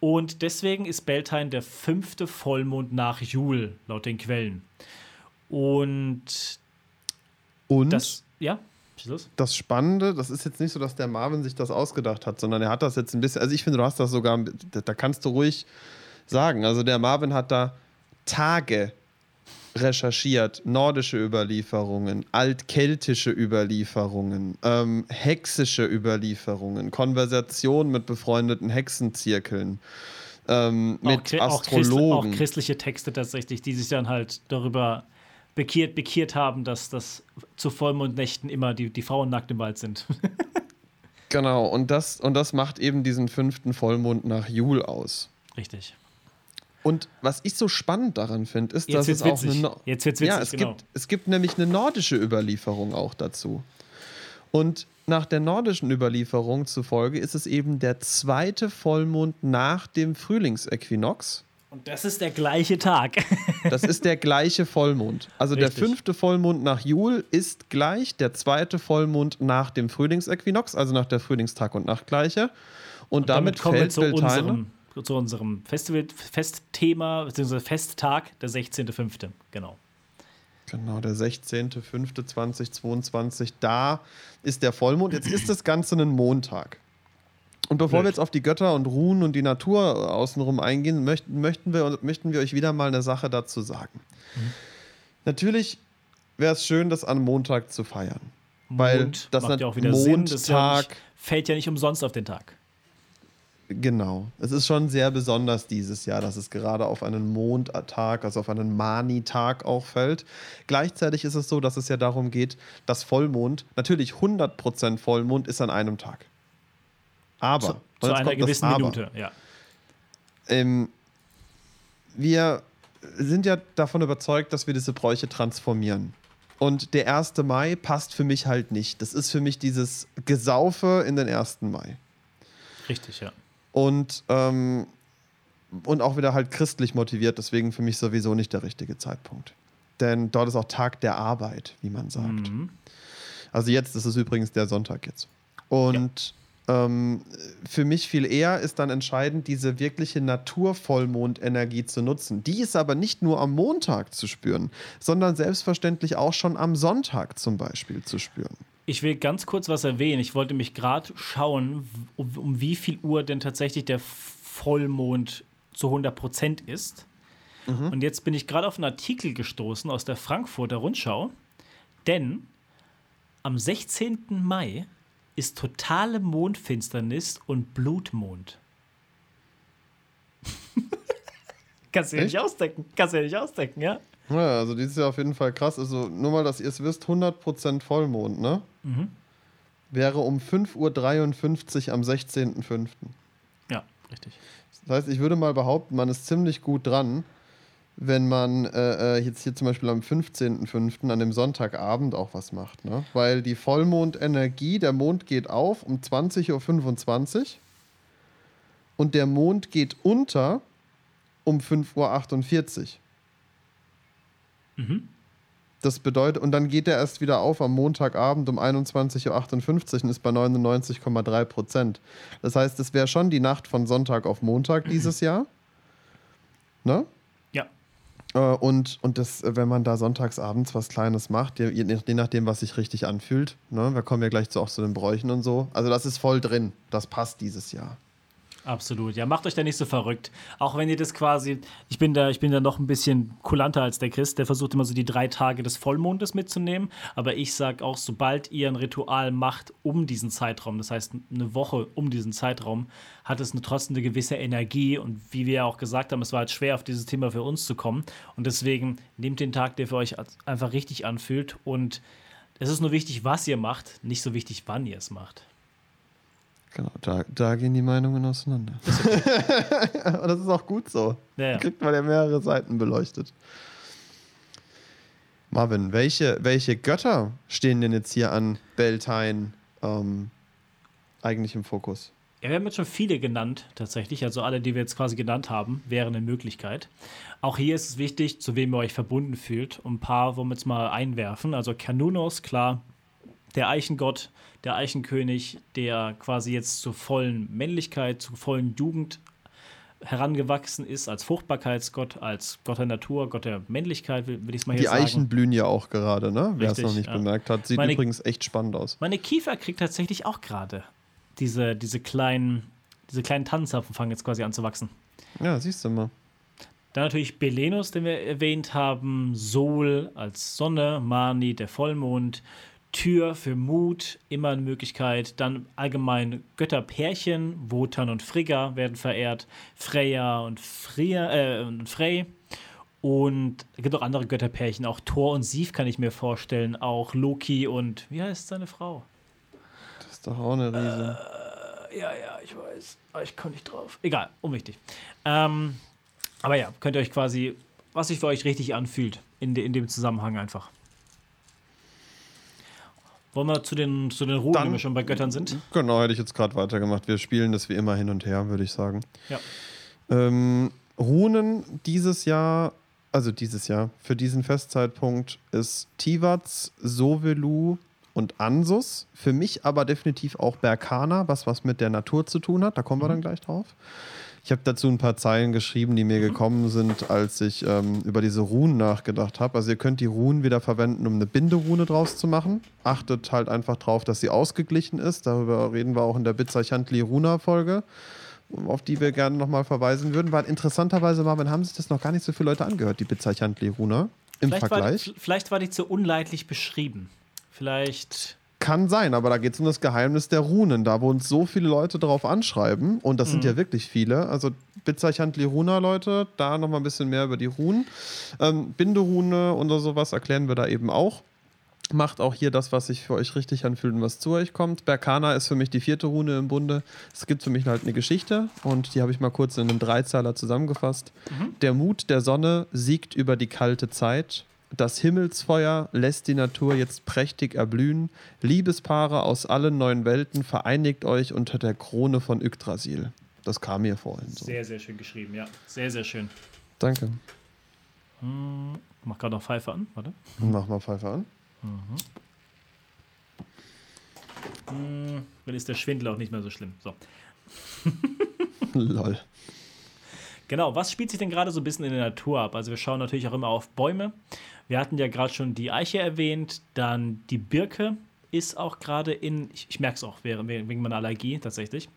Und deswegen ist Beltane der fünfte Vollmond nach Jul, laut den Quellen. Und Und das, ja, Schluss. das Spannende, das ist jetzt nicht so, dass der Marvin sich das ausgedacht hat, sondern er hat das jetzt ein bisschen, also ich finde, du hast das sogar, da kannst du ruhig sagen. Also der Marvin hat da Tage recherchiert, nordische Überlieferungen, altkeltische Überlieferungen, ähm, hexische Überlieferungen, Konversationen mit befreundeten Hexenzirkeln, ähm, Auch, mit Chri- auch, Christ, auch Astrologen. christliche Texte tatsächlich, die sich dann halt darüber bekehrt, bekehrt haben, dass das zu Vollmondnächten immer die, die Frauen nackt im Wald sind. Genau, und das, und das macht eben diesen fünften Vollmond nach Jul aus. Richtig. Und was ich so spannend daran finde, ist, Jetzt dass es auch witzig. eine No- Jetzt witzig, ja, es genau. gibt es gibt nämlich eine nordische Überlieferung auch dazu. Und nach der nordischen Überlieferung zufolge ist es eben der zweite Vollmond nach dem Frühlingsäquinox. Und das ist der gleiche Tag. Das ist der gleiche Vollmond. Also der Richtig. fünfte Vollmond nach Jul ist gleich der zweite Vollmond nach dem Frühlingsäquinox, also nach der Frühlingstag- und Nachtgleiche. Und, damit, kommen wir fällt zu Beltane. unserem, zu unserem Festival, Festthema, beziehungsweise Festtag, der 16.05. Genau. Genau, der 16.05.2022. Da ist der Vollmond. Jetzt ist das Ganze ein Montag. Und bevor wir Blöd. jetzt auf die Götter und Runen und die Natur außenrum eingehen, möchten, möchten, wir, möchten wir euch wieder mal eine Sache dazu sagen. Natürlich wäre es schön, das an Montag zu feiern. Weil Mond das macht ja auch wieder Sinn. Das ist ja Montag- nicht, fällt ja nicht umsonst auf den Tag. Genau. Es ist schon sehr besonders dieses Jahr, dass es gerade auf einen Mondtag, also auf einen Mani-Tag auch fällt. Gleichzeitig ist es so, dass es ja darum geht, dass Vollmond, natürlich 100% Vollmond ist an einem Tag. Aber, Zu, zu einer das gewissen. Minute, ja. Ähm, wir sind ja davon überzeugt, dass wir diese Bräuche transformieren. Und der 1. Mai passt für mich halt nicht. Das ist für mich dieses Gesaufe in den 1. Mai. Richtig, ja. Und, ähm, und auch wieder halt christlich motiviert, deswegen für mich sowieso nicht der richtige Zeitpunkt. Denn dort ist auch Tag der Arbeit, wie man sagt. Mhm. Also jetzt ist es übrigens der Sonntag jetzt. Und ähm, für mich viel eher ist dann entscheidend, diese wirkliche Naturvollmondenergie zu nutzen. Die ist aber nicht nur am Montag zu spüren, sondern selbstverständlich auch schon am Sonntag zum Beispiel zu spüren. Ich will ganz kurz was erwähnen. Ich wollte mich gerade schauen, um, um wie viel Uhr denn tatsächlich der Vollmond zu 100% ist. Und jetzt bin ich gerade auf einen Artikel gestoßen aus der Frankfurter Rundschau, denn am 16. Mai ist totale Mondfinsternis und Blutmond. Kannst du dir nicht ausdenken. Kannst du dir nicht ausdenken, ja? Ja, also dieses Jahr auf jeden Fall krass. Also nur mal, dass ihr es wisst, 100% Vollmond, ne? Wäre um 5.53 Uhr am 16.05. Ja, richtig. Das heißt, ich würde mal behaupten, man ist ziemlich gut dran, wenn man äh, äh, jetzt hier zum Beispiel am 15.05. an dem Sonntagabend auch was macht. Ne? Weil die Vollmondenergie, der Mond geht auf um 20.25 Uhr und der Mond geht unter um 5.48 Uhr. Das bedeutet, und dann geht er erst wieder auf am Montagabend um 21.58 Uhr und ist bei 99,3 Prozent. Das heißt, es wäre schon die Nacht von Sonntag auf Montag dieses Jahr. Ne? Äh, Und, und das, äh, wenn man da sonntags abends was Kleines macht, je je nachdem, was sich richtig anfühlt, ne? wir kommen ja gleich zu, auch zu den Bräuchen und so. Also, das ist voll drin. Das passt dieses Jahr. Absolut. Ja, macht euch da nicht so verrückt. Auch wenn ihr das quasi, ich bin da, ich bin da noch ein bisschen kulanter als der Chris, der versucht immer so die drei Tage des Vollmondes mitzunehmen. Aber ich sage auch, sobald ihr ein Ritual macht um diesen Zeitraum, das heißt eine Woche um diesen Zeitraum, hat es eine, trotzdem eine gewisse Energie. Und wie wir ja auch gesagt haben, es war halt schwer, auf dieses Thema für uns zu kommen. Und deswegen nehmt den Tag, der für euch einfach richtig anfühlt. Und es ist nur wichtig, was ihr macht, nicht so wichtig, wann ihr es macht. Genau, da, da gehen die Meinungen auseinander. Und das ist auch gut so. Ja, ja. Kriegt man ja mehrere Seiten beleuchtet. Marvin, welche, welche Götter stehen denn jetzt hier an Beltane ähm, eigentlich im Fokus? Ja, wir haben jetzt schon viele genannt, tatsächlich. Also alle, die wir jetzt quasi genannt haben, wären eine Möglichkeit. Auch hier ist es wichtig, zu wem ihr euch verbunden fühlt. Und ein paar wollen wir jetzt mal einwerfen. Also Kanunos, klar, der Eichengott, der Eichenkönig, der quasi jetzt zur vollen Männlichkeit, zur vollen Jugend herangewachsen ist als Fruchtbarkeitsgott, als Gott der Natur, Gott der Männlichkeit, will, will ich es mal hier Die sagen. Eichen blühen ja auch gerade, ne? Wer es noch nicht ja. bemerkt hat. Sieht Meine- übrigens echt spannend aus. Meine Kiefer kriegt tatsächlich auch gerade diese, diese kleinen, diese kleinen Tannenzapfen fangen jetzt quasi an zu wachsen. Ja, siehst du mal. Dann natürlich Belenus, den wir erwähnt haben, Sol als Sonne, Mani, der Vollmond, Tür für Mut, immer eine Möglichkeit. Dann allgemein Götterpärchen, Wotan und Frigga werden verehrt, Freya und, Freya, äh, und Frey. Und es gibt auch andere Götterpärchen, auch Thor und Sif kann ich mir vorstellen, auch Loki und wie heißt seine Frau? Das ist doch auch eine Riese. Ja, ja, ich weiß. Aber ich komme nicht drauf. Egal, unwichtig. Ähm, aber ja, könnt ihr euch quasi, was sich für euch richtig anfühlt, in, de, in dem Zusammenhang einfach. Wollen wir zu den, zu den Ruhen, Dann- wenn wir schon bei Göttern sind? Genau, hätte ich jetzt gerade weitergemacht. Wir spielen das wie immer hin und her, würde ich sagen. Ja. Ähm, Runen dieses Jahr, also dieses Jahr, für diesen Festzeitpunkt ist Tivaz, Sovelu und Ansus. Für mich aber definitiv auch Berkana, was was mit der Natur zu tun hat. Da kommen wir dann gleich drauf. Ich habe dazu ein paar Zeilen geschrieben, die mir gekommen sind, als ich ähm, über diese Runen nachgedacht habe. Also ihr könnt die Runen wieder verwenden, um eine Binderune draus zu machen. Achtet halt einfach drauf, dass sie ausgeglichen ist. Darüber reden wir auch in der Bitzerchantli Runa Folge, auf die wir gerne nochmal verweisen würden. Weil interessanterweise, Marvin, haben sich das noch gar nicht so viele Leute angehört, die Bitzerchantli Runa. Im Vielleicht war, Vergleich. die, vielleicht war die zu unleidlich beschrieben. Vielleicht. Kann sein, aber da geht es um das Geheimnis der Runen. Da, wo uns so viele Leute drauf anschreiben, und das sind ja wirklich viele, also Bitzeichhandli Runa Leute, da nochmal ein bisschen mehr über die Runen. Ähm, Binderune oder sowas erklären wir da eben auch. Macht auch hier das, was sich für euch richtig anfühlt und was zu euch kommt. Berkana ist für mich die vierte Rune im Bunde. Es gibt für mich halt eine Geschichte und die habe ich mal kurz in einem Dreizeiler zusammengefasst. Der Mut der Sonne siegt über die kalte Zeit. Das Himmelsfeuer lässt die Natur jetzt prächtig erblühen. Liebespaare aus allen neuen Welten, vereinigt euch unter der Krone von Yggdrasil. Das kam mir vorhin so. Sehr, sehr schön geschrieben, ja. Sehr, sehr schön. Danke. Ich mach gerade noch Pfeife an, warte. Mach mal Pfeife an. Hm, dann ist der Schwindel auch nicht mehr so schlimm. So. Lol. Genau, was spielt sich denn gerade so ein bisschen in der Natur ab? Also wir schauen natürlich auch immer auf Bäume. Wir hatten ja gerade schon die Eiche erwähnt, dann die Birke ist auch gerade in, ich, ich merke es auch wegen, wegen meiner Allergie tatsächlich.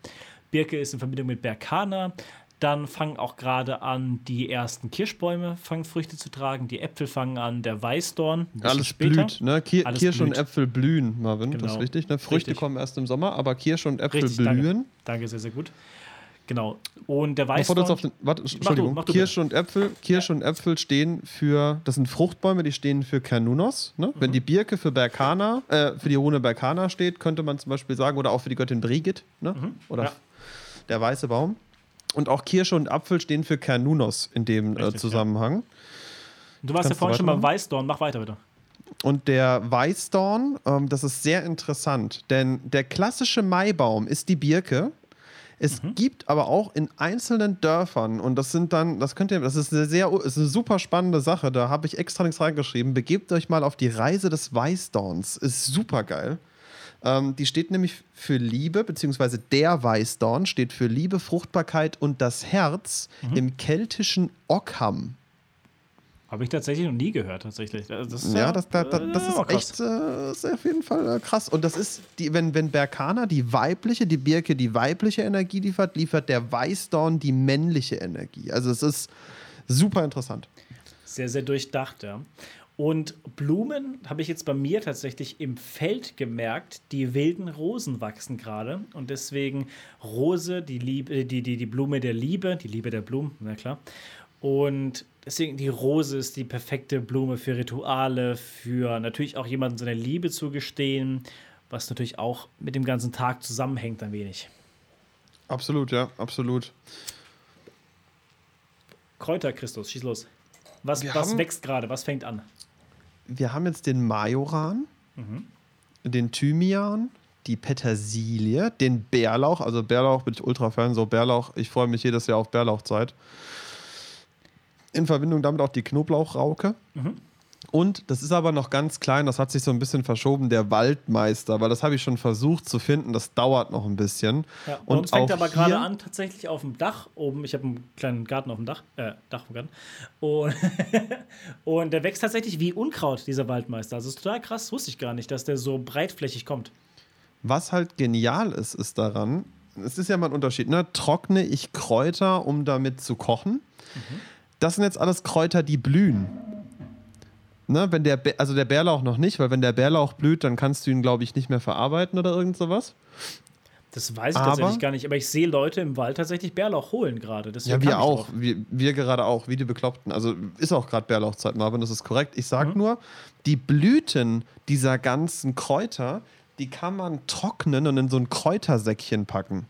Birke ist in Verbindung mit Berkana. Dann fangen auch gerade an, die ersten Kirschbäume fangen Früchte zu tragen, die Äpfel fangen an, der Weißdorn. Alles später. blüht, ne? Kier Alles Kirsche und blüht. Äpfel blühen, Marvin. Das Genau. ist wichtig. Ne? Früchte Richtig. kommen erst im Sommer, aber Kirsche und Äpfel Richtig, danke. blühen. Danke, sehr, sehr gut. Genau. Und der du Weißdorn. jetzt auf den, warte, Entschuldigung. mach du Kirsche und Äpfel, Kirsche und Äpfel stehen für, das sind Fruchtbäume, die stehen für Kernunos. Ne? Mhm. Wenn die Birke für Berkana, äh, für die Rune Berkana steht, könnte man zum Beispiel sagen, oder auch für die Göttin Brigit, ne? oder Mhm. Ja. der weiße Baum. Und auch Kirsche und Apfel stehen für Kernunos in dem äh, Richtig, ja. Zusammenhang. du warst ja Kannst du vorhin schon beim? Weißdorn. Mach weiter bitte. Und der Weißdorn, ähm, das ist sehr interessant, denn der klassische Maibaum ist die Birke. Es gibt aber auch in einzelnen Dörfern, und das sind dann, das könnt ihr, das ist eine sehr, ist eine super spannende Sache, da habe ich extra nichts reingeschrieben. Begebt euch mal auf die Reise des Weißdorns. Ist super geil. Ähm, die steht nämlich für Liebe, beziehungsweise der Weißdorn steht für Liebe, Fruchtbarkeit und das Herz im keltischen Ockham. Habe ich tatsächlich noch nie gehört, tatsächlich. Also Das ist Ja, das, das, das, das äh, ist echt äh, ist auf jeden Fall äh, krass. Und das ist, die, wenn, wenn Berkana die weibliche, die Birke die weibliche Energie liefert, liefert der Weißdorn die männliche Energie. Also es ist super interessant. Sehr, sehr durchdacht, ja. Und Blumen habe ich jetzt bei mir tatsächlich im Feld gemerkt, die wilden Rosen wachsen gerade. Und deswegen Rose, die, Liebe, die, die, die Blume der Liebe, die Liebe der Blumen, na klar. Und deswegen die Rose ist die perfekte Blume für Rituale, für natürlich auch jemandem seine Liebe zu gestehen, was natürlich auch mit dem ganzen Tag zusammenhängt ein wenig. Absolut, ja, absolut. Kräuter, Christus, schieß los. Was, Wir was haben- wächst gerade? Was fängt an? Wir haben jetzt den Majoran, den Thymian, die Petersilie, den Bärlauch. Also Bärlauch bin ich ultra Fan, so Bärlauch. Ich freue mich jedes Jahr auf Bärlauchzeit. In Verbindung damit auch die Knoblauchrauke. Und das ist aber noch ganz klein, das hat sich so ein bisschen verschoben, der Waldmeister, weil das habe ich schon versucht zu finden, das dauert noch ein bisschen. Ja, und es fängt aber gerade an, tatsächlich auf dem Dach oben. Ich habe einen kleinen Garten auf dem Dach, äh, Dach vom Garten. Und, und der wächst tatsächlich wie Unkraut, dieser Waldmeister. Also, ist total krass, wusste ich gar nicht, dass der so breitflächig kommt. Was halt genial ist, ist daran, es ist ja mal ein Unterschied, ne? Trockne ich Kräuter, um damit zu kochen. Das sind jetzt alles Kräuter, die blühen. Ne, wenn der, also der Bärlauch noch nicht, weil wenn der Bärlauch blüht, dann kannst du ihn, glaube ich, nicht mehr verarbeiten oder irgend sowas. Das weiß ich Aber- tatsächlich gar nicht, aber ich sehe Leute im Wald tatsächlich Bärlauch holen gerade. Ja, wir auch. Wir, wir gerade auch, wie die Bekloppten. Also ist auch gerade Bärlauchzeit, Marvin, das ist korrekt. Ich sag nur, die Blüten dieser ganzen Kräuter, die kann man trocknen und in so ein Kräutersäckchen packen.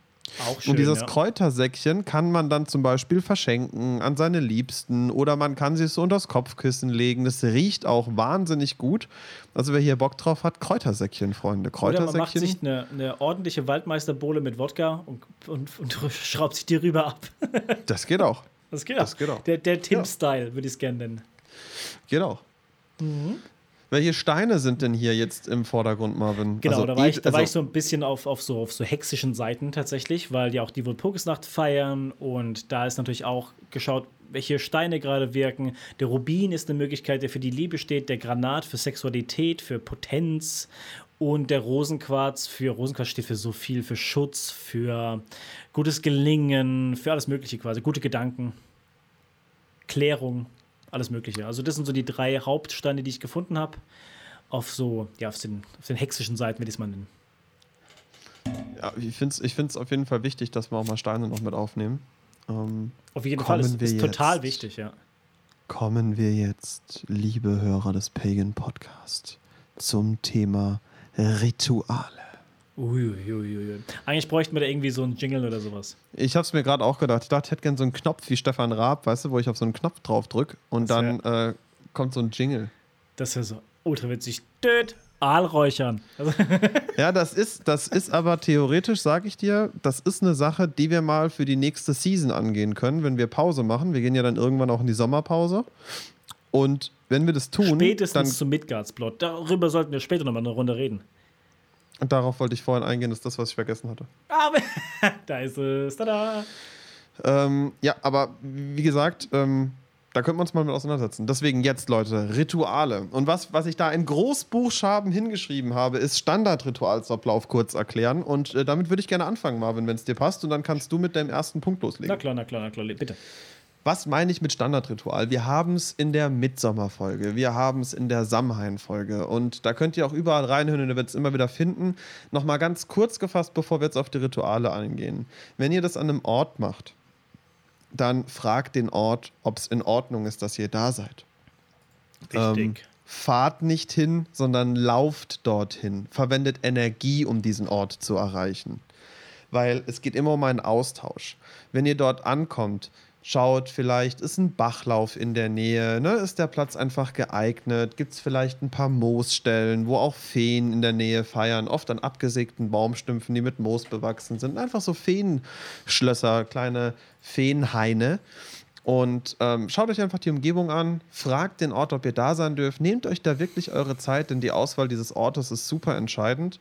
Auch schön. und dieses ja. Kräutersäckchen kann man dann zum Beispiel verschenken an seine Liebsten oder man kann sie so unter das Kopfkissen legen. Das riecht auch wahnsinnig gut. Also wer hier Bock drauf hat, Kräutersäckchen, Freunde. Oder man macht Kräutersäckchen. sich eine, eine ordentliche Waldmeisterbohle mit Wodka und, und, und schraubt sich die rüber ab. Das geht auch. Das geht Das auch. geht auch. Der, der Ja. Tim-Style würde ich es gerne nennen. Geht auch. Mhm. Welche Steine sind denn hier jetzt im Vordergrund, Marvin? Genau, Also da, war ich, Ed- da war also- ich so ein bisschen auf, auf, so, auf so hexischen Seiten tatsächlich, weil die auch die Walpurgisnacht feiern. Und da ist natürlich auch geschaut, welche Steine gerade wirken. Der Rubin ist eine Möglichkeit, der für die Liebe steht, der Granat für Sexualität, für Potenz. Und der Rosenquarz für Rosenquarz steht für so viel, für Schutz, für gutes Gelingen, für alles Mögliche quasi, gute Gedanken, Klärung, alles Mögliche. Also das sind so die drei Hauptsteine, die ich gefunden habe. Auf so, ja, auf den, auf den hexischen Seiten, würde ich es mal nennen. Ja, ich finde es ich find's auf jeden Fall wichtig, dass wir auch mal Steine noch mit aufnehmen. Ähm, Auf jeden Fall, ist, ist total jetzt- wichtig, ja. kommen wir jetzt, liebe Hörer des Pagan Podcast, zum Thema Rituale. Uiuiuiui. Eigentlich bräuchten wir da irgendwie so einen Jingle oder sowas. Ich habe es mir gerade auch gedacht. Ich dachte, ich hätte gerne so einen Knopf wie Stefan Raab, weißt du, wo ich auf so einen Knopf drauf drücke und Das dann äh, kommt so ein Jingle. Das wäre so ultra witzig. Död, Aalräuchern. Also, Ja, das ist, das ist aber theoretisch, sage ich dir, das ist eine Sache, die wir mal für die nächste Season angehen können, wenn wir Pause machen. Wir gehen ja dann irgendwann auch in die Sommerpause. Und wenn wir das tun, spätestens zum Midgards-Plot. Darüber sollten wir später nochmal eine Runde reden. Dann, darauf wollte ich vorhin eingehen, ist das, was ich vergessen hatte. Aber da ist es. Tada. Ähm, ja, aber wie gesagt, ähm, da könnten wir uns mal mit auseinandersetzen. Deswegen jetzt, Leute, Rituale. Und was, was ich da in Großbuchstaben hingeschrieben habe, ist Standardritualsablauf kurz erklären. Und äh, damit würde ich gerne anfangen, Marvin, wenn es dir passt. Und dann kannst du mit deinem ersten Punkt loslegen. Na klar, na klar, na klar. Bitte. Was meine ich mit Standardritual? Wir haben es in der Mitsommerfolge, wir haben es in der Samhain-Folge und da könnt ihr auch überall reinhören und ihr werdet es immer wieder finden. Nochmal ganz kurz gefasst, bevor wir jetzt auf die Rituale eingehen. Wenn ihr das an einem Ort macht, dann fragt den Ort, ob es in Ordnung ist, dass ihr da seid. Ähm, Wichtig. fahrt nicht hin, sondern lauft dorthin. Verwendet Energie, um diesen Ort zu erreichen. Weil es geht immer um einen Austausch. Wenn ihr dort ankommt, schaut, vielleicht ist ein Bachlauf in der Nähe, ne? ist der Platz einfach geeignet, gibt es vielleicht ein paar Moosstellen, wo auch Feen in der Nähe feiern, oft an abgesägten Baumstümpfen, die mit Moos bewachsen sind. Einfach so Feenschlösser, kleine Feenhaine. Und ähm, schaut euch einfach die Umgebung an, fragt den Ort, ob ihr da sein dürft. Nehmt euch da wirklich eure Zeit, denn die Auswahl dieses Ortes ist super entscheidend.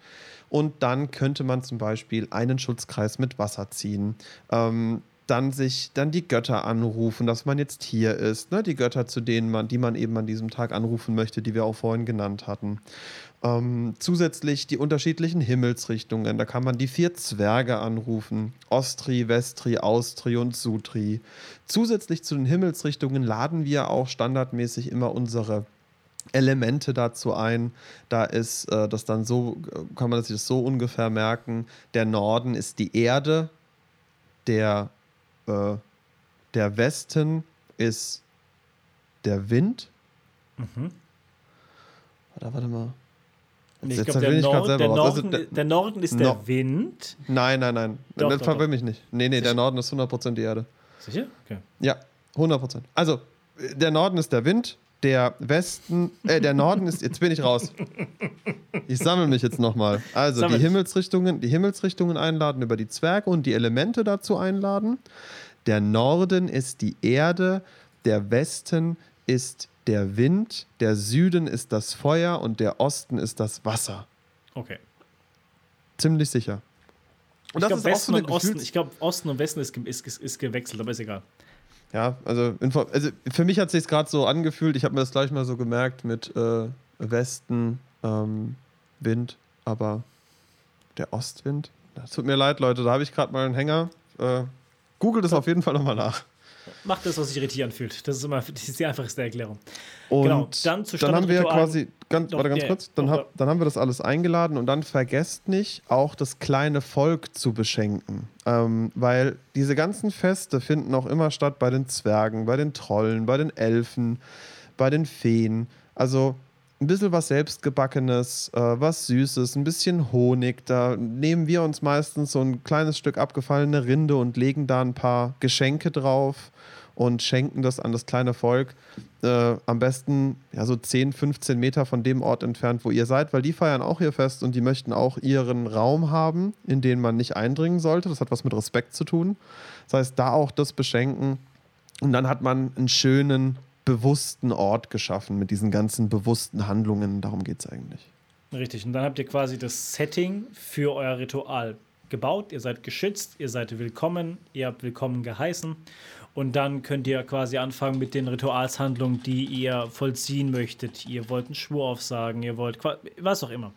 Und dann könnte man zum Beispiel einen Schutzkreis mit Wasser ziehen. Ähm, dann sich dann die Götter anrufen, dass man jetzt hier ist. Ne? Die Götter, zu denen man, die man eben an diesem Tag anrufen möchte, die wir auch vorhin genannt hatten. Ähm, zusätzlich die unterschiedlichen Himmelsrichtungen. Da kann man die vier Zwerge anrufen. Ostri, Westri, Austri und Sutri. Zusätzlich zu den Himmelsrichtungen laden wir auch standardmäßig immer unsere Elemente dazu ein. Da ist äh, das dann so, kann man sich das so ungefähr merken. Der Norden ist die Erde, der, äh, der Westen ist der Wind. Mhm. Warte, warte mal. Nee, ich glaube, der, Nord, der. Also Norden, der- der Norden ist der No- Wind. Nein, nein, nein. Doch, das doch, verwirr doch. mich nicht. Nee, nee, der Norden ist 100% die Erde. Sicher? Okay. Ja, 100%. Also, der Norden ist der Wind, der Westen, äh, der Norden ist, jetzt bin ich raus. Ich sammle mich jetzt nochmal. Also, Sammel die. Himmelsrichtungen, die Himmelsrichtungen einladen, über die Zwerge und die Elemente dazu einladen. Der Norden ist die Erde, der Westen ist der Wind, der Süden ist das Feuer und der Osten ist das Wasser. Okay. Ziemlich sicher. Und ich glaube, Westen so und Osten, ich glaube, Osten und Westen ist, ist, ist, ist gewechselt, aber ist egal. Ja, also, also für mich hat es sich gerade so angefühlt, ich habe mir das gleich mal so gemerkt mit äh, Westen, ähm, Wind, aber der Ostwind. Das tut mir leid, Leute, da habe ich gerade mal einen Hänger. Äh, Google das auf jeden Fall nochmal nach. Macht das, was sich richtig anfühlt. Das ist immer das ist die einfachste Erklärung. Und genau, dann, dann haben wir quasi, ganz, warte ganz kurz, dann, hab, dann haben wir das alles eingeladen und dann vergesst nicht, auch das kleine Volk zu beschenken. Ähm, weil diese ganzen Feste finden auch immer statt bei den Zwergen, bei den Trollen, bei den Elfen, bei den Feen. Also ein bisschen was Selbstgebackenes, äh, was Süßes, ein bisschen Honig. Da nehmen wir uns meistens so ein kleines Stück abgefallene Rinde und legen da ein paar Geschenke drauf und schenken das an das kleine Volk. Äh, am besten ja so 10, 15 Meter von dem Ort entfernt, wo ihr seid, weil die feiern auch ihr Fest und die möchten auch ihren Raum haben, in den man nicht eindringen sollte. Das hat was mit Respekt zu tun. Das heißt, da auch das beschenken. Und dann hat man einen schönen, bewussten Ort geschaffen mit diesen ganzen bewussten Handlungen. Darum geht es eigentlich. Richtig. Und dann habt ihr quasi das Setting für euer Ritual gebaut. Ihr seid geschützt, ihr seid willkommen, ihr habt willkommen geheißen. Und dann könnt ihr quasi anfangen mit den Ritualshandlungen, die ihr vollziehen möchtet. Ihr wollt einen Schwur aufsagen, ihr wollt was auch immer.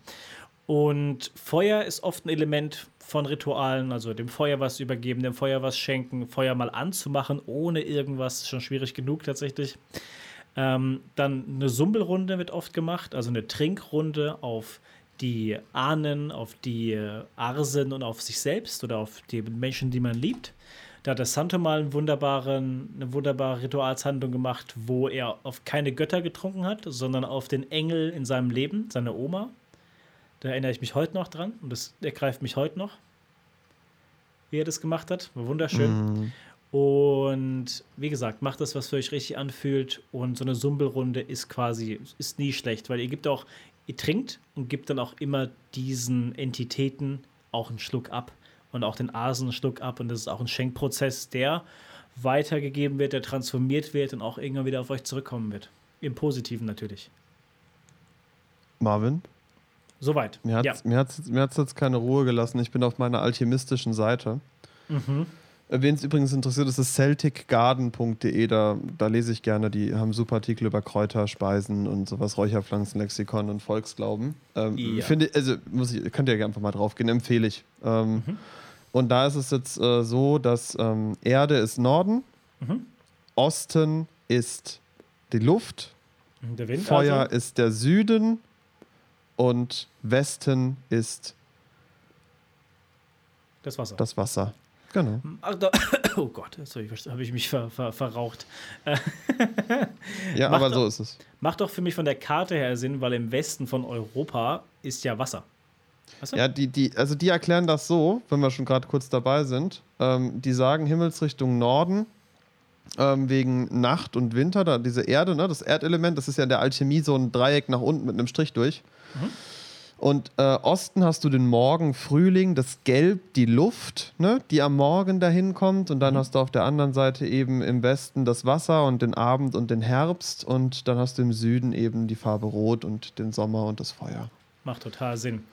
Und Feuer ist oft ein Element von Ritualen, also dem Feuer was übergeben, dem Feuer was schenken, Feuer mal anzumachen, ohne irgendwas, schon schwierig genug tatsächlich. Ähm, dann eine Sumbelrunde wird oft gemacht, also eine Trinkrunde auf die Ahnen, auf die Arsen und auf sich selbst oder auf die Menschen, die man liebt. Da hat der Santo mal einen wunderbaren, eine wunderbare Ritualshandlung gemacht, wo er auf keine Götter getrunken hat, sondern auf den Engel in seinem Leben, seine Oma. Da erinnere ich mich heute noch dran und das ergreift mich heute noch, wie er das gemacht hat. War wunderschön. Mhm. Und wie gesagt, macht das, was für euch richtig anfühlt. Und so eine Sumbelrunde ist quasi, ist nie schlecht, weil ihr gibt auch, ihr trinkt und gibt dann auch immer diesen Entitäten auch einen Schluck ab und auch den Asen einen Schluck ab. Und das ist auch ein Schenkprozess, der weitergegeben wird, der transformiert wird und auch irgendwann wieder auf euch zurückkommen wird. Im Positiven natürlich. Marvin? Soweit. Mir hat es ja. mir hat's, mir hat's jetzt keine Ruhe gelassen. Ich bin auf meiner alchemistischen Seite. Mhm. Wen es übrigens interessiert, ist das celticgarden.de. Da, da lese ich gerne. Die haben super Artikel über Kräuter, Speisen und sowas, Räucherpflanzenlexikon und Volksglauben. Ähm, ja. Finde, also muss ich, könnt ihr einfach mal drauf gehen, empfehle ich. Ähm, mhm. Und da ist es jetzt äh, so, dass ähm, Erde ist Norden, mhm. Osten ist die Luft, Feuer also? ist der Süden und Westen ist das Wasser. Das Wasser. Genau. Ach, da, oh Gott, jetzt habe ich mich ver, ver, verraucht. ja, aber doch, so ist es. Macht doch für mich von der Karte her Sinn, weil im Westen von Europa ist ja Wasser. Weißt du? Ja, die, die, also die erklären das so, wenn wir schon gerade kurz dabei sind. Ähm, die sagen Himmelsrichtung Norden ähm, wegen Nacht und Winter, da diese Erde, ne, das Erdelement, das ist ja in der Alchemie so ein Dreieck nach unten mit einem Strich durch. Mhm. Und äh, Osten hast du den Morgen, Frühling, das Gelb, die Luft, ne, die am Morgen dahin kommt. Und dann mhm. hast du auf der anderen Seite eben im Westen das Wasser und den Abend und den Herbst. Und dann hast du im Süden eben die Farbe Rot und den Sommer und das Feuer. Macht total Sinn.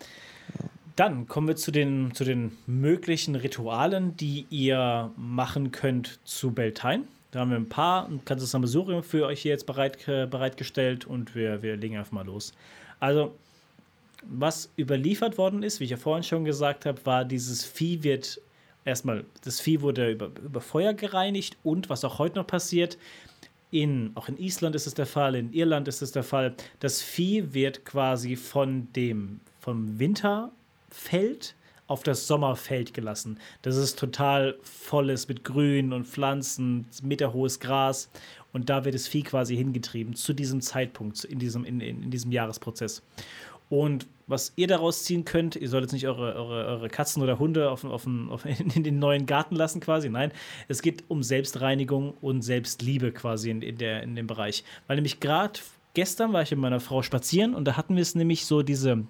Dann kommen wir zu den, zu den möglichen Ritualen, die ihr machen könnt zu Beltane. Da haben wir ein paar, ein ganzes Sammelsurium für euch hier jetzt bereit, äh, bereitgestellt und wir, wir legen einfach mal los. Also, was überliefert worden ist, wie ich ja vorhin schon gesagt habe, war dieses Vieh wird erstmal, das Vieh wurde über, über Feuer gereinigt und was auch heute noch passiert, in, auch in Island ist es der Fall, in Irland ist es der Fall, das Vieh wird quasi von dem, vom Winter Feld auf das Sommerfeld gelassen. Das ist total volles mit Grün und Pflanzen, meterhohes Gras. Und da wird das Vieh quasi hingetrieben zu diesem Zeitpunkt, in diesem, in, in, in diesem Jahresprozess. Und was ihr daraus ziehen könnt, ihr solltet nicht eure, eure, eure Katzen oder Hunde auf, auf, auf, in den neuen Garten lassen, quasi. Nein, es geht um Selbstreinigung und Selbstliebe quasi in, in, der, in dem Bereich. Weil nämlich gerade gestern war ich mit meiner Frau spazieren und da hatten wir es nämlich so diese,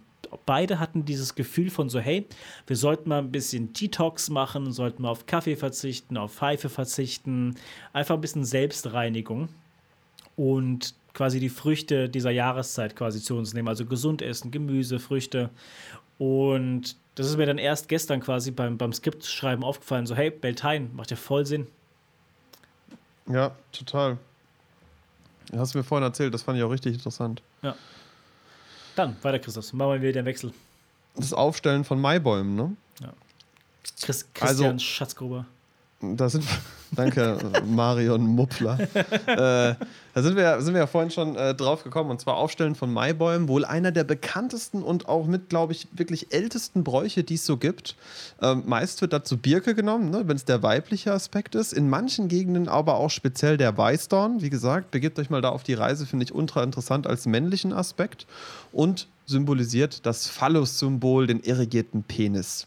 beide hatten dieses Gefühl von so, hey, wir sollten mal ein bisschen Detox machen, sollten mal auf Kaffee verzichten, auf Pfeife verzichten, einfach ein bisschen Selbstreinigung. Und quasi die Früchte dieser Jahreszeit quasi zu uns nehmen. Also gesund essen, Gemüse, Früchte. Und das ist mir dann erst gestern quasi beim, beim Skriptschreiben aufgefallen. So, hey, Beltane, macht ja voll Sinn. Ja, total. Das hast du mir vorhin erzählt, das fand ich auch richtig interessant. Ja. Dann, weiter, Christoph. Machen wir wieder den Wechsel. Das Aufstellen von Maibäumen, ne? Chris, Christian Also- Schatzgruber. Da sind danke, Marion Muppler. äh, da sind wir, sind wir ja vorhin schon äh, drauf gekommen, und zwar Aufstellen von Maibäumen, wohl einer der bekanntesten und auch mit, glaube ich, wirklich ältesten Bräuche, die es so gibt. Ähm, meist wird dazu Birke genommen, ne, wenn es der weibliche Aspekt ist. In manchen Gegenden aber auch speziell der Weißdorn. Wie gesagt, begebt euch mal da auf die Reise, finde ich ultra interessant als männlichen Aspekt und symbolisiert das Phallus-Symbol, den irrigierten Penis.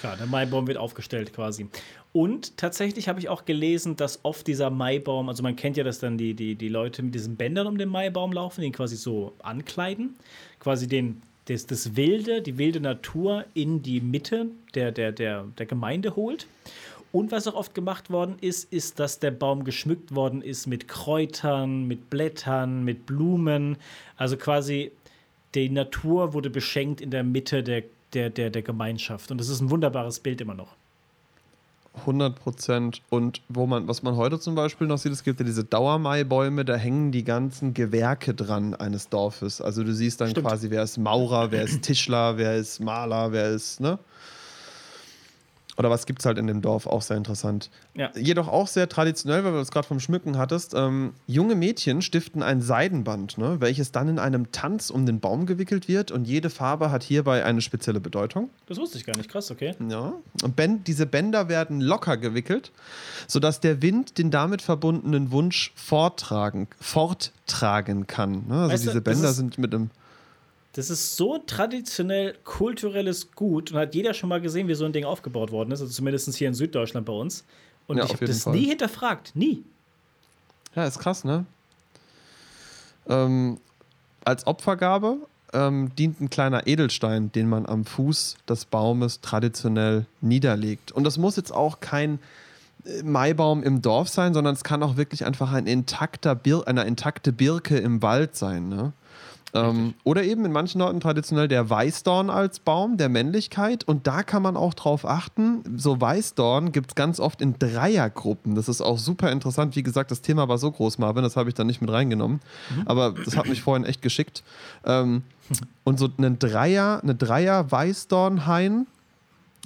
Klar, der Maibaum wird aufgestellt quasi. Und tatsächlich habe ich auch gelesen, dass oft dieser Maibaum, also man kennt ja, dass dann die, die, die Leute mit diesen Bändern um den Maibaum laufen, den quasi so ankleiden, quasi den, das, das Wilde, die wilde Natur in die Mitte der, der, der, der Gemeinde holt. Und was auch oft gemacht worden ist, ist, dass der Baum geschmückt worden ist mit Kräutern, mit Blättern, mit Blumen. Also quasi die Natur wurde beschenkt in der Mitte der, der, der, der Gemeinschaft. Und das ist ein wunderbares Bild immer noch. 100 Prozent. Und wo man, was man heute zum Beispiel noch sieht, es gibt ja diese Dauermaibäume, da hängen die ganzen Gewerke dran eines Dorfes. Also du siehst dann Stimmt. quasi, wer ist Maurer, wer ist Tischler, wer ist Maler, wer ist, ne? Oder was gibt es halt in dem Dorf, auch sehr interessant. Ja. Jedoch auch sehr traditionell, weil du das gerade vom Schmücken hattest. Ähm, junge Mädchen stiften ein Seidenband, ne, welches dann in einem Tanz um den Baum gewickelt wird und jede Farbe hat hierbei eine spezielle Bedeutung. Das wusste ich gar nicht. Krass, okay. Ja. Und ben, diese Bänder werden locker gewickelt, sodass der Wind den damit verbundenen Wunsch forttragen, forttragen kann. Ne? Also Weißt diese Bänder sind mit einem. Das ist so traditionell kulturelles Gut und hat jeder schon mal gesehen, wie so ein Ding aufgebaut worden ist. Also zumindest hier in Süddeutschland bei uns. Und Ja, ich habe das Fall. nie hinterfragt. Nie. Ja, ist krass, ne? Ähm, als Opfergabe ähm, dient ein kleiner Edelstein, den man am Fuß des Baumes traditionell niederlegt. Und das muss jetzt auch kein äh, Maibaum im Dorf sein, sondern es kann auch wirklich einfach ein intakter Bir eine intakte Birke im Wald sein. Ne? Ähm, oder eben in manchen Orten traditionell der Weißdorn als Baum der Männlichkeit. Und da kann man auch drauf achten. So Weißdorn gibt es ganz oft in Dreiergruppen. Das ist auch super interessant. Wie gesagt, das Thema war so groß, Marvin, das habe ich dann nicht mit reingenommen. Aber das hat mich vorhin echt geschickt. Ähm, und so eine Dreier, eine Dreier Weißdornhain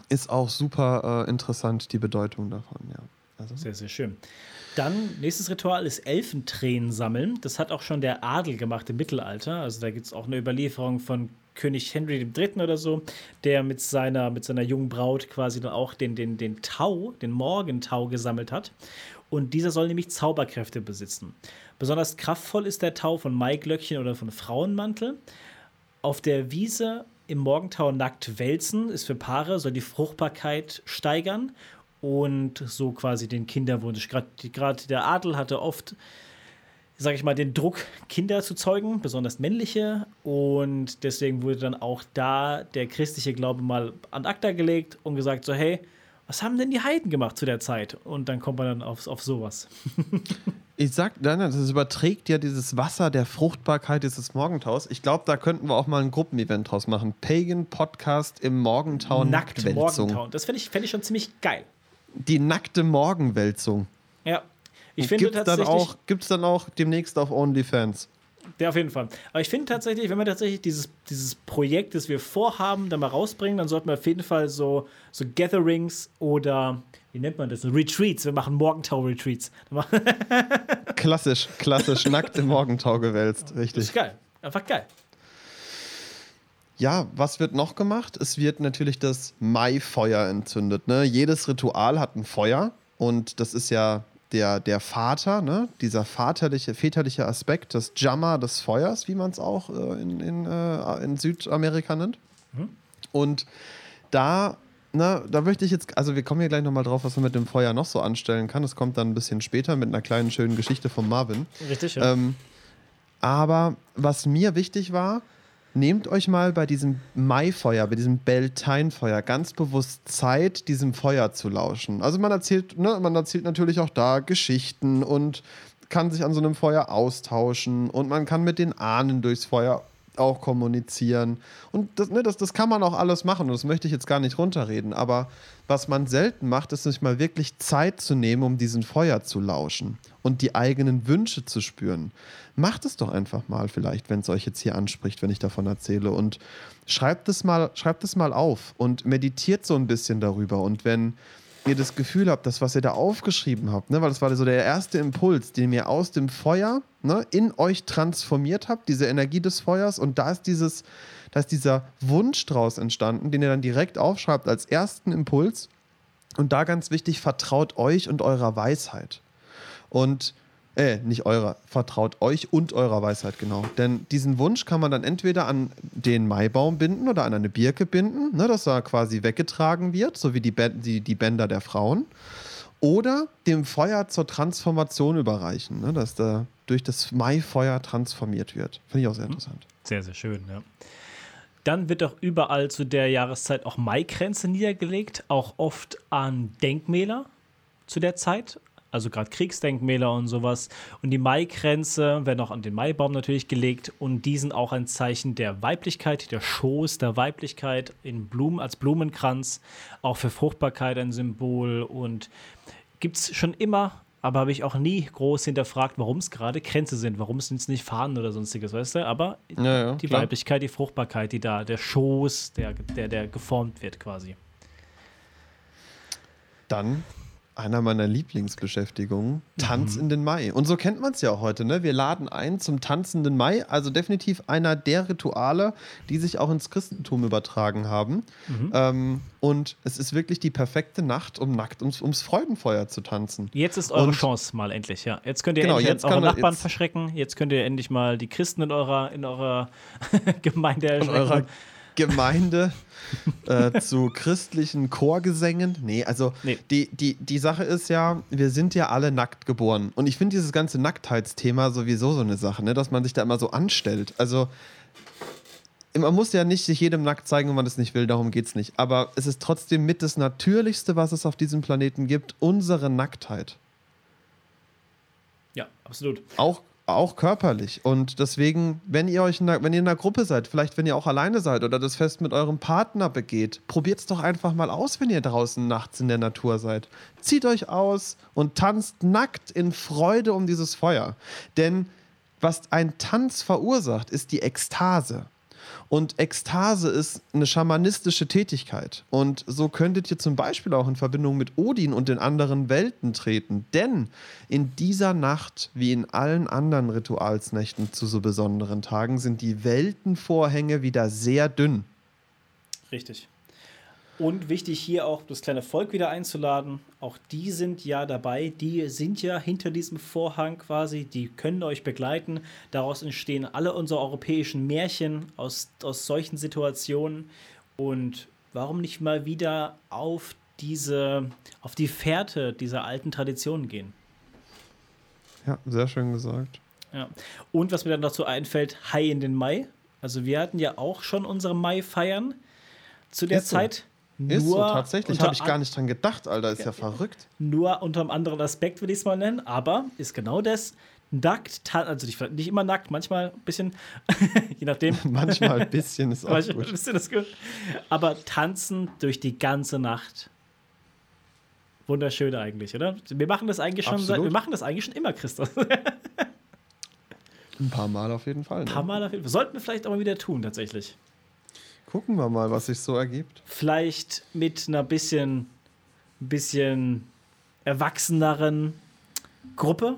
ist auch super äh, interessant, die Bedeutung davon, ja. Also, Sehr, sehr schön. Dann, nächstes Ritual ist Elfentränen sammeln. Das hat auch schon der Adel gemacht im Mittelalter. Also da gibt es auch eine Überlieferung von König Henry III. oder so, der mit seiner, mit seiner jungen Braut quasi dann auch den, den, den Tau, den Morgentau gesammelt hat. Und dieser soll nämlich Zauberkräfte besitzen. Besonders kraftvoll ist der Tau von Maiglöckchen oder von Frauenmantel. Auf der Wiese im Morgentau nackt wälzen ist für Paare, soll die Fruchtbarkeit steigern und so quasi den Kinderwunsch. Gerade der Adel hatte oft, sage ich mal, den Druck, Kinder zu zeugen, besonders männliche. Und deswegen wurde dann auch da der christliche Glaube mal an Akta gelegt und gesagt so, hey, was haben denn die Heiden gemacht zu der Zeit? Und dann kommt man dann auf, auf sowas. Ich sag, nein, das überträgt ja dieses Wasser der Fruchtbarkeit dieses Morgentaus. Ich glaube, da könnten wir auch mal ein Gruppenevent draus machen. Pagan Podcast im Morgentau Nackt. Morgentau. Das fände ich, fänd ich schon ziemlich geil. Die nackte Morgenwälzung. Ja. Ich finde Gibt es dann, tatsächlich. auch- gibt's dann auch demnächst auf OnlyFans? Ja, auf jeden Fall. Aber ich finde tatsächlich, wenn wir tatsächlich dieses, dieses Projekt, das wir vorhaben, dann mal rausbringen, dann sollten wir auf jeden Fall so, so Gatherings oder, wie nennt man das, Retreats. Wir machen Morgentau-Retreats. Klassisch, klassisch, nackt im Morgentau gewälzt. Das Richtig. ist geil. Einfach geil. Ja, was wird noch gemacht? Es wird natürlich das Maifeuer entzündet. Ne? Jedes Ritual hat ein Feuer und das ist ja der, der Vater, ne? dieser vaterliche, väterliche Aspekt, das Jammer des Feuers, wie man es auch äh, in, in, äh, in Südamerika nennt. Und da, na, da möchte ich jetzt, also wir kommen hier gleich nochmal drauf, was man mit dem Feuer noch so anstellen kann. Das kommt dann ein bisschen später mit einer kleinen schönen Geschichte von Marvin. Richtig, ja. Ähm, aber was mir wichtig war, nehmt euch mal bei diesem Maifeuer, bei diesem Beltane-Feuer ganz bewusst Zeit, diesem Feuer zu lauschen. Also man erzählt, ne, man erzählt natürlich auch da Geschichten und kann sich an so einem Feuer austauschen und man kann mit den Ahnen durchs Feuer auch kommunizieren. Und das, ne, das, das kann man auch alles machen und das möchte ich jetzt gar nicht runterreden. Aber was man selten macht, ist sich mal wirklich Zeit zu nehmen, um diesem Feuer zu lauschen und die eigenen Wünsche zu spüren. Macht es doch einfach mal vielleicht, wenn es euch jetzt hier anspricht, wenn ich davon erzähle. Und schreibt es mal, schreibt es mal auf und meditiert so ein bisschen darüber. Und wenn ihr das Gefühl habt, das, was ihr da aufgeschrieben habt, ne, weil das war so der erste Impuls, den ihr aus dem Feuer ne, in euch transformiert habt, diese Energie des Feuers, und da ist dieses, da ist dieser Wunsch draus entstanden, den ihr dann direkt aufschreibt als ersten Impuls. Und da ganz wichtig, vertraut euch und eurer Weisheit. Und äh, nicht eurer, vertraut euch und eurer Weisheit, genau. Denn diesen Wunsch kann man dann entweder an den Maibaum binden oder an eine Birke binden, ne, dass er quasi weggetragen wird, so wie die, die, die Bänder der Frauen. Oder dem Feuer zur Transformation überreichen, ne, dass der durch das Maifeuer transformiert wird. Finde ich auch sehr mhm. interessant. Sehr, sehr schön, ja. Dann wird auch überall zu der Jahreszeit auch Maikränze niedergelegt, auch oft an Denkmäler zu der Zeit also gerade Kriegsdenkmäler und sowas. Und die Maikränze werden auch an den Maibaum natürlich gelegt und die sind auch ein Zeichen der Weiblichkeit, der Schoß der Weiblichkeit in Blumen, als Blumenkranz, auch für Fruchtbarkeit ein Symbol und gibt es schon immer, aber habe ich auch nie groß hinterfragt, warum es gerade Kränze sind, warum sind es nicht Fahnen oder sonstiges, weißt du? Aber ja, ja, die klar. Weiblichkeit, die Fruchtbarkeit, die da, der Schoß, der, der, der geformt wird quasi. Dann einer meiner Lieblingsbeschäftigungen, Tanz mhm. in den Mai. Und so kennt man es ja auch heute, ne? Wir laden ein zum tanzenden Mai, also definitiv einer der Rituale, die sich auch ins Christentum übertragen haben. Mhm. Ähm, und es ist wirklich die perfekte Nacht, um nackt ums, ums Freudenfeuer zu tanzen. Jetzt ist eure und, Chance mal endlich, ja. Jetzt könnt ihr genau, endlich jetzt eure Nachbarn jetzt, verschrecken. Jetzt könnt ihr endlich mal die Christen in eurer, in eurer Gemeinde erschrecken. Gemeinde äh, zu christlichen Chorgesängen. Nee, also nee. Die, die, die Sache ist ja, wir sind ja alle nackt geboren. Und ich finde dieses ganze Nacktheitsthema sowieso so eine Sache, ne? dass man sich da immer so anstellt. Also man muss ja nicht sich jedem nackt zeigen, wenn man das nicht will, darum geht es nicht. Aber es ist trotzdem mit das Natürlichste, was es auf diesem Planeten gibt, unsere Nacktheit. Ja, absolut. Auch, auch körperlich. Und deswegen, wenn ihr euch in einer, wenn ihr in einer Gruppe seid, vielleicht wenn ihr auch alleine seid oder das Fest mit eurem Partner begeht, probiert es doch einfach mal aus, wenn ihr draußen nachts in der Natur seid. Zieht euch aus und tanzt nackt in Freude um dieses Feuer. Denn was ein Tanz verursacht, ist die Ekstase. Und Ekstase ist eine schamanistische Tätigkeit. Und so könntet ihr zum Beispiel auch in Verbindung mit Odin und den anderen Welten treten. Denn in dieser Nacht, wie in allen anderen Ritualsnächten zu so besonderen Tagen, sind die Weltenvorhänge wieder sehr dünn. Richtig. Und wichtig hier auch das kleine Volk wieder einzuladen. Auch die sind ja dabei. Die sind ja hinter diesem Vorhang quasi. Die können euch begleiten. Daraus entstehen alle unsere europäischen Märchen aus, aus solchen Situationen. Und warum nicht mal wieder auf diese, auf die Fährte dieser alten Traditionen gehen? Ja, sehr schön gesagt. Ja. Und was mir dann dazu einfällt, Hai in den Mai. Also wir hatten ja auch schon unsere Mai-Feiern zu der Ist Zeit. Ist so, tatsächlich habe ich gar nicht dran gedacht, Alter, ist ja, ja verrückt. Nur unter einem anderen Aspekt will ich es mal nennen, aber ist genau das. Nackt, also nicht, nicht immer nackt, manchmal ein bisschen, je nachdem. manchmal ein bisschen ist auch manchmal gut. Ein bisschen ist gut. Aber tanzen durch die ganze Nacht. Wunderschön eigentlich, oder? Wir machen das eigentlich schon, seit, wir machen das eigentlich schon immer, Christoph. ein paar Mal auf jeden Fall. Ein paar ne? Mal auf jeden Fall. Sollten wir vielleicht auch mal wieder tun, tatsächlich. Gucken wir mal, was sich so ergibt. Vielleicht mit einer bisschen, bisschen erwachseneren Gruppe.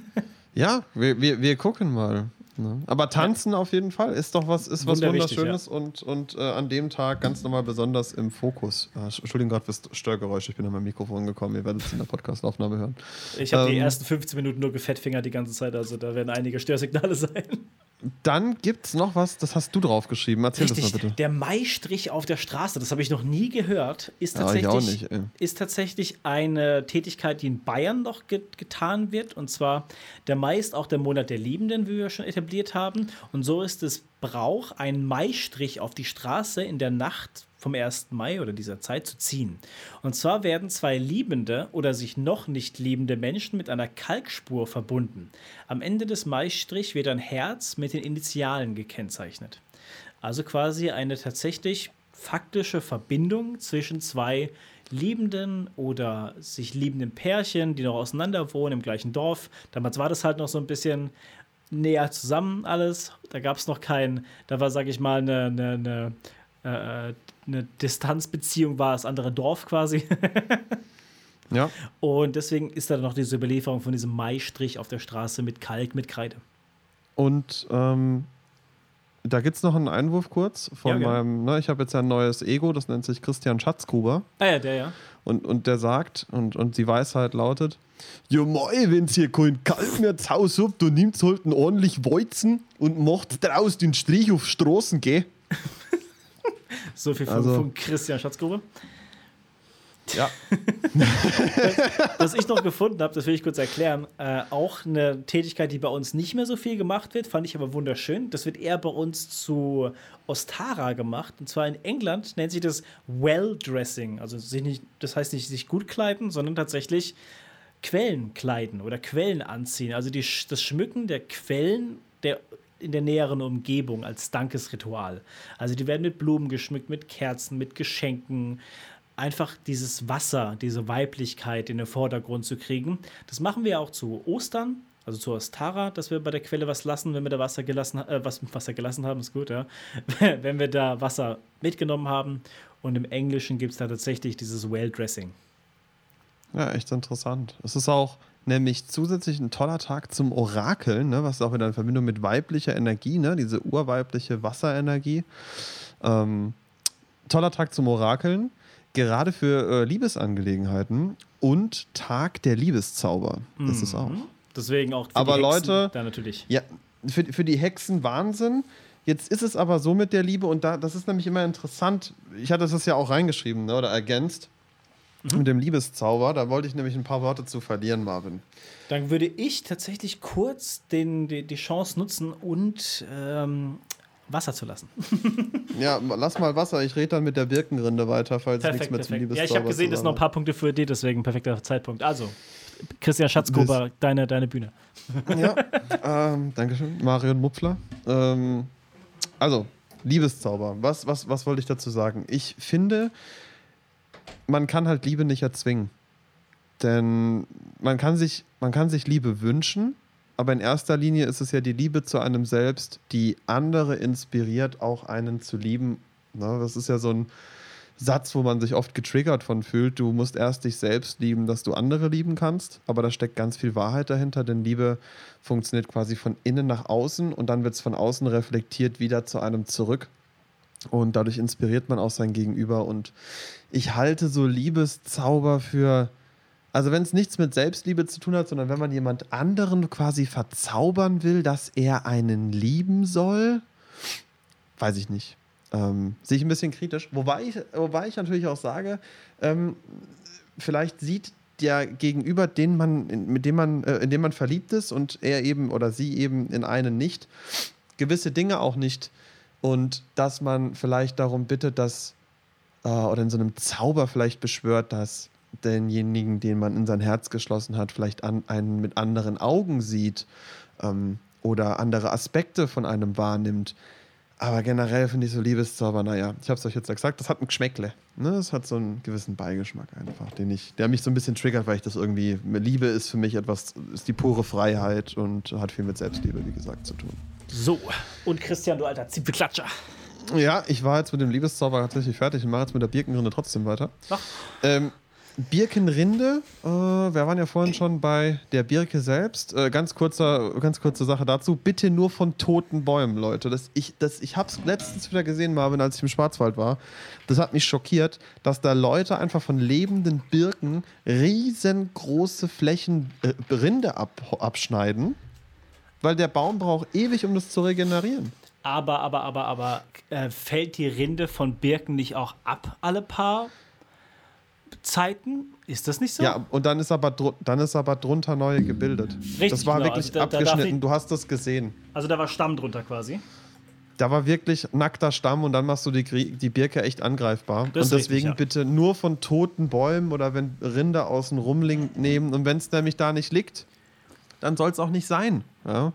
ja, wir, wir, wir gucken mal. Ne? Aber tanzen ja. auf jeden Fall ist doch was, ist was Wunderschönes ja. und, und äh, an dem Tag ganz normal besonders im Fokus. Äh, Entschuldigung gerade fürs Störgeräusch, ich bin an mein Mikrofon gekommen, ihr werdet es in der Podcastaufnahme hören. Ich habe ähm, die ersten 15 Minuten nur gefettfingert die ganze Zeit, also da werden einige Störsignale sein. Dann gibt es noch was, das hast du draufgeschrieben. Erzähl Richtig, das mal bitte. Der Maistrich auf der Straße, das habe ich noch nie gehört, ist tatsächlich, ja, nicht, ist tatsächlich eine Tätigkeit, die in Bayern noch get getan wird. Und zwar, der Mai ist auch der Monat der Liebenden, wie wir schon etabliert haben. Und so ist es Brauch, einen Maistrich auf die Straße in der Nacht vom 1. Mai oder dieser Zeit zu ziehen. Und zwar werden zwei liebende oder sich noch nicht liebende Menschen mit einer Kalkspur verbunden. Am Ende des Maistrich wird ein Herz mit den Initialen gekennzeichnet. Also quasi eine tatsächlich faktische Verbindung zwischen zwei liebenden oder sich liebenden Pärchen, die noch auseinander wohnen im gleichen Dorf. Damals war das halt noch so ein bisschen näher zusammen alles. Da gab es noch kein, da war, sag ich mal, eine, eine, eine, äh, eine Distanzbeziehung, war das andere Dorf quasi. Ja. Und deswegen ist da noch diese Überlieferung von diesem Maistrich auf der Straße mit Kalk, mit Kreide. Und ähm, da gibt es noch einen Einwurf kurz von Ja, meinem, ne, ich habe jetzt ja ein neues Ego, das nennt sich Christian Schatzgruber. Ah ja, der ja. Und, und der sagt, und, und die Weisheit lautet: Ja, mei, wenn's hier kein Kalk mehr zu Hause habt, dann nimmt's halt einen ordentlich Weizen und macht draus den Strich auf Straßen, gell? So viel von, Also- von Christian Schatzgrube. Ja. Was ich noch gefunden habe, das will ich kurz erklären, äh, auch eine Tätigkeit, die bei uns nicht mehr so viel gemacht wird, fand ich aber wunderschön. Das wird eher bei uns zu Ostara gemacht. Und zwar in England nennt sich das Well-Dressing. Also nicht, das heißt nicht sich gut kleiden, sondern tatsächlich Quellen kleiden oder Quellen anziehen. Also die, das Schmücken der Quellen der, in der näheren Umgebung als Dankesritual. Also die werden mit Blumen geschmückt, mit Kerzen, mit Geschenken. Einfach dieses Wasser, diese Weiblichkeit in den Vordergrund zu kriegen. Das machen wir auch zu Ostern, also zu Ostara, dass wir bei der Quelle was lassen, wenn wir da Wasser gelassen, äh, was, Wasser gelassen haben, ist gut, ja. wenn wir da Wasser mitgenommen haben. Und im Englischen gibt es da tatsächlich dieses Well-Dressing. Ja, echt interessant. Es ist auch nämlich zusätzlich ein toller Tag zum Orakeln, ne, was auch wieder in Verbindung mit weiblicher Energie, ne, diese urweibliche Wasserenergie. Ähm, toller Tag zum Orakeln, gerade für äh, Liebesangelegenheiten und Tag der Liebeszauber. Das ist auch. Deswegen auch für Aber die Hexen Leute- da natürlich. Ja, für, für die Hexen Wahnsinn. Jetzt ist es aber so mit der Liebe und da, das ist nämlich immer interessant. Ich hatte das ja auch reingeschrieben ne, oder ergänzt mit dem Liebeszauber. Da wollte ich nämlich ein paar Worte zu verlieren, Marvin. Dann würde ich tatsächlich kurz den, die, die Chance nutzen und ähm, Wasser zu lassen. Ja, lass mal Wasser. Ich rede dann mit der Birkenrinde weiter, falls nichts Perfekt, mehr zum perfekt. Liebeszauber Ja, ich habe gesehen, das sind noch ein paar Punkte für dich, deswegen perfekter Zeitpunkt. Also, Christian Schatzgruber, deine, deine Bühne. Ja, ähm, Dankeschön. Marion Mupfler. Ähm, also, Liebeszauber. Was, was, was wollte ich dazu sagen? Ich finde, man kann halt Liebe nicht erzwingen. Denn man kann sich, man kann sich Liebe wünschen, aber in erster Linie ist es ja die Liebe zu einem selbst, die andere inspiriert, auch einen zu lieben. Ne, das ist ja so ein Satz, wo man sich oft getriggert von fühlt. Du musst erst dich selbst lieben, dass du andere lieben kannst. Aber da steckt ganz viel Wahrheit dahinter, denn Liebe funktioniert quasi von innen nach außen und dann wird es von außen reflektiert wieder zu einem zurück. Und dadurch inspiriert man auch sein Gegenüber. Und ich halte so Liebeszauber für, also wenn es nichts mit Selbstliebe zu tun hat, sondern wenn man jemand anderen quasi verzaubern will, dass er einen lieben soll, weiß ich nicht. Ähm, sehe ich ein bisschen kritisch. Wobei ich, wobei ich natürlich auch sage, ähm, vielleicht sieht der Gegenüber, den man, mit dem man, äh, in dem man verliebt ist und er eben oder sie eben in einen nicht, gewisse Dinge auch nicht. Und dass man vielleicht darum bittet, dass, äh, oder in so einem Zauber vielleicht beschwört, dass denjenigen, den man in sein Herz geschlossen hat, vielleicht an, einen mit anderen Augen sieht ähm, oder andere Aspekte von einem wahrnimmt. Aber generell finde ich so Liebeszauber, naja, ich habe es euch jetzt gesagt, das hat ein Geschmäckle. Ne? Das hat so einen gewissen Beigeschmack einfach, den ich, der mich so ein bisschen triggert, weil ich das irgendwie, Liebe ist für mich etwas, ist die pure Freiheit und hat viel mit Selbstliebe, wie gesagt, zu tun. So, und Christian, du alter Zipfelklatscher. Ja, ich war jetzt mit dem Liebeszauber tatsächlich fertig und mache jetzt mit der Birkenrinde trotzdem weiter. Ach. Ähm, Birkenrinde, äh, wir waren ja vorhin schon bei der Birke selbst. Äh, ganz, kurzer, ganz kurze Sache dazu. Bitte nur von toten Bäumen, Leute. Das, ich das, ich habe es letztens wieder gesehen, Marvin, als ich im Schwarzwald war. Das hat mich schockiert, dass da Leute einfach von lebenden Birken riesengroße Flächen äh, Rinde ab, abschneiden, weil der Baum braucht ewig, um das zu regenerieren. Aber, aber, aber, aber, äh, fällt die Rinde von Birken nicht auch ab alle paar Zeiten? Ist das nicht so? Ja, und dann ist aber, dann ist aber drunter neue gebildet. Richtig, das war genau. wirklich Also da- da abgeschnitten. nicht- du hast das gesehen. Also da war Stamm drunter quasi. da war wirklich nackter Stamm und dann machst du die, die Birke echt angreifbar. Das und deswegen richtig, ja. bitte nur von toten Bäumen oder wenn Rinder außen rumliegen nehmen. Und wenn es nämlich da nicht liegt, dann soll es auch nicht sein. Ja?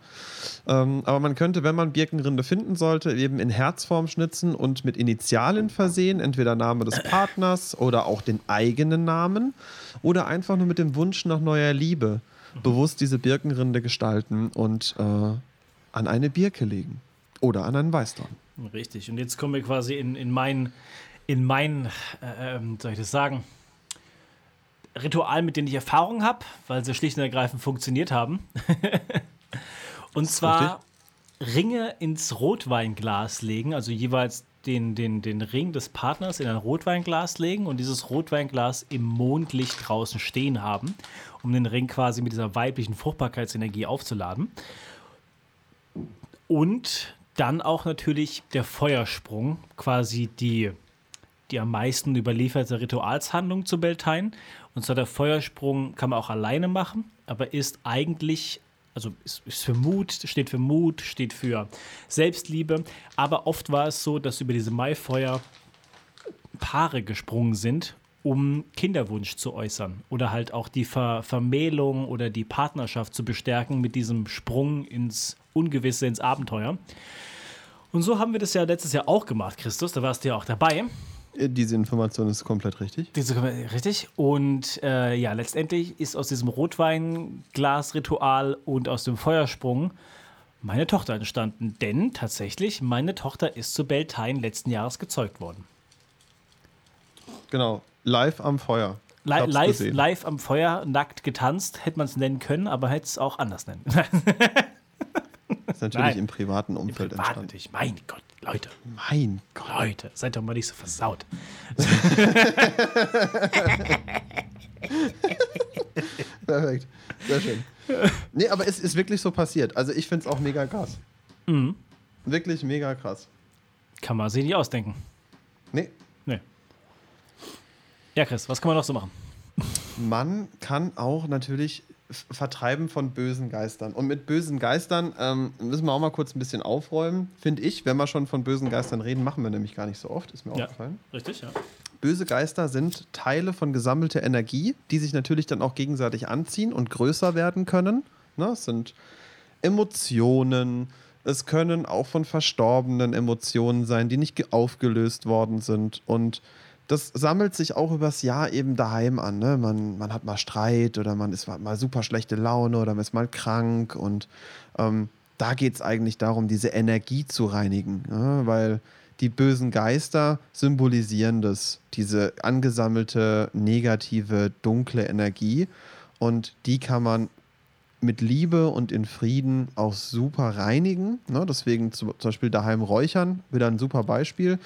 Ähm, aber man könnte, wenn man Birkenrinde finden sollte, eben in Herzform schnitzen und mit Initialen versehen, entweder Name des Partners oder auch den eigenen Namen oder einfach nur mit dem Wunsch nach neuer Liebe bewusst diese Birkenrinde gestalten und äh, an eine Birke legen oder an einen Weißdorn. Richtig. Und jetzt kommen wir quasi in, in mein, in mein äh, ähm, soll ich das sagen, Ritual, mit dem ich Erfahrung habe, weil sie schlicht und ergreifend funktioniert haben. und zwar Ringe ins Rotweinglas legen, also jeweils den, den, den Ring des Partners in ein Rotweinglas legen und dieses Rotweinglas im Mondlicht draußen stehen haben, um den Ring quasi mit dieser weiblichen Fruchtbarkeitsenergie aufzuladen. Und dann auch natürlich der Feuersprung, quasi die, die am meisten überlieferte Ritualshandlung zu Beltane. Und zwar der Feuersprung kann man auch alleine machen, aber ist eigentlich, also ist, ist für Mut, steht für Mut, steht für Selbstliebe. Aber oft war es so, dass über diese Maifeuer Paare gesprungen sind, um Kinderwunsch zu äußern oder halt auch die Ver Vermählung oder die Partnerschaft zu bestärken mit diesem Sprung ins Ungewisse, ins Abenteuer. Und so haben wir das ja letztes Jahr auch gemacht, Christus. Da warst du ja auch dabei. Diese Information ist komplett richtig. Diese, richtig. Und äh, ja, letztendlich ist aus diesem Rotweinglas-Ritual und aus dem Feuersprung meine Tochter entstanden. Denn tatsächlich, meine Tochter ist zu Beltane letzten Jahres gezeugt worden. Genau. Live am Feuer. Li live, live am Feuer, nackt getanzt, hätte man es nennen können, aber hätte es auch anders nennen. ist natürlich Nein. im privaten Umfeld Privat entstanden. natürlich. Mein Gott, Leute, Mein Gott. Leute, seid doch mal nicht so versaut. Perfekt. Sehr schön. Nee, aber es ist wirklich so passiert. Also ich finde es auch mega krass. Mhm. Wirklich mega krass. Kann man sich nicht ausdenken. Nee, Nee. Ja, Chris, was kann man noch so machen? man kann auch natürlich vertreiben von bösen Geistern. Und mit bösen Geistern ähm, müssen wir auch mal kurz ein bisschen aufräumen, finde ich. Wenn wir schon von bösen Geistern reden, machen wir nämlich gar nicht so oft, ist mir Ja. aufgefallen. Richtig, ja. Böse Geister sind Teile von gesammelter Energie, die sich natürlich dann auch gegenseitig anziehen und größer werden können. Ne? Es sind Emotionen, es können auch von verstorbenen Emotionen sein, die nicht ge- aufgelöst worden sind. Und das sammelt sich auch übers Jahr eben daheim an. Ne? Man, man hat mal Streit oder man ist mal super schlechte Laune oder man ist mal krank. Und ähm, da geht es eigentlich darum, diese Energie zu reinigen. Ne? Weil die bösen Geister symbolisieren das, diese angesammelte, negative, dunkle Energie. Und die kann man mit Liebe und in Frieden auch super reinigen. Ne? Deswegen zu, zum Beispiel daheim räuchern, wieder ein super Beispiel.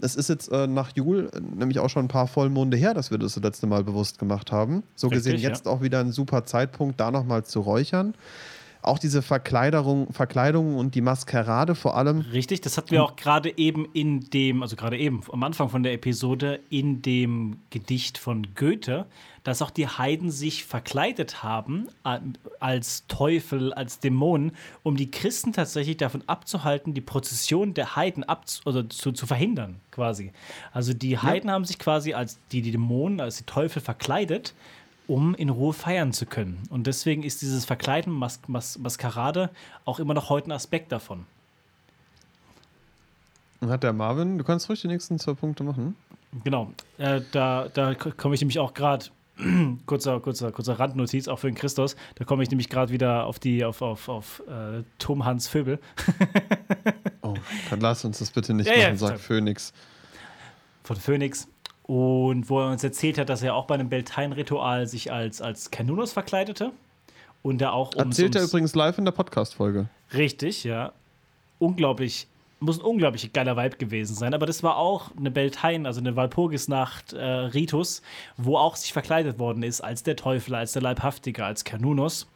Es ist jetzt äh, nach Jul äh, nämlich auch schon ein paar Vollmonde her, dass wir das das letzte Mal bewusst gemacht haben. So Richtig, gesehen ja. jetzt auch wieder ein super Zeitpunkt, da nochmal zu räuchern. Auch diese Verkleiderung, Verkleidung und die Maskerade vor allem Richtig, das hatten wir auch gerade eben in dem, also gerade eben am Anfang von der Episode, in dem Gedicht von Goethe, dass auch die Heiden sich verkleidet haben als Teufel, als Dämonen, um die Christen tatsächlich davon abzuhalten, die Prozession der Heiden abzu oder zu, zu verhindern, quasi. Also die Heiden haben sich quasi als die, die Dämonen, als die Teufel verkleidet, um in Ruhe feiern zu können. Und deswegen ist dieses Verkleiden, Mas Mas Maskerade, auch immer noch heute ein Aspekt davon. hat der Marvin. Du kannst ruhig die nächsten zwei Punkte machen. Genau, äh, da, da komme ich nämlich auch gerade, kurzer, kurzer, kurzer Randnotiz, auch für den Christus, da komme ich nämlich gerade wieder auf die, auf, auf, auf äh, Tom Hans Vöbel. Oh, dann lass uns das bitte nicht Ja, ja, machen, sagt sorry. Phoenix. von Phoenix. Und wo er uns erzählt hat, dass er auch bei einem Beltane-Ritual sich als, als Canunos verkleidete. Und da auch ums, Erzählt er übrigens live in der Podcast-Folge. Richtig, ja. Unglaublich, muss ein unglaublich geiler Vibe gewesen sein. Aber das war auch eine Beltane, also eine Walpurgisnacht äh, Ritus, wo auch sich verkleidet worden ist als der Teufel, als der Leibhaftige, als Canunos.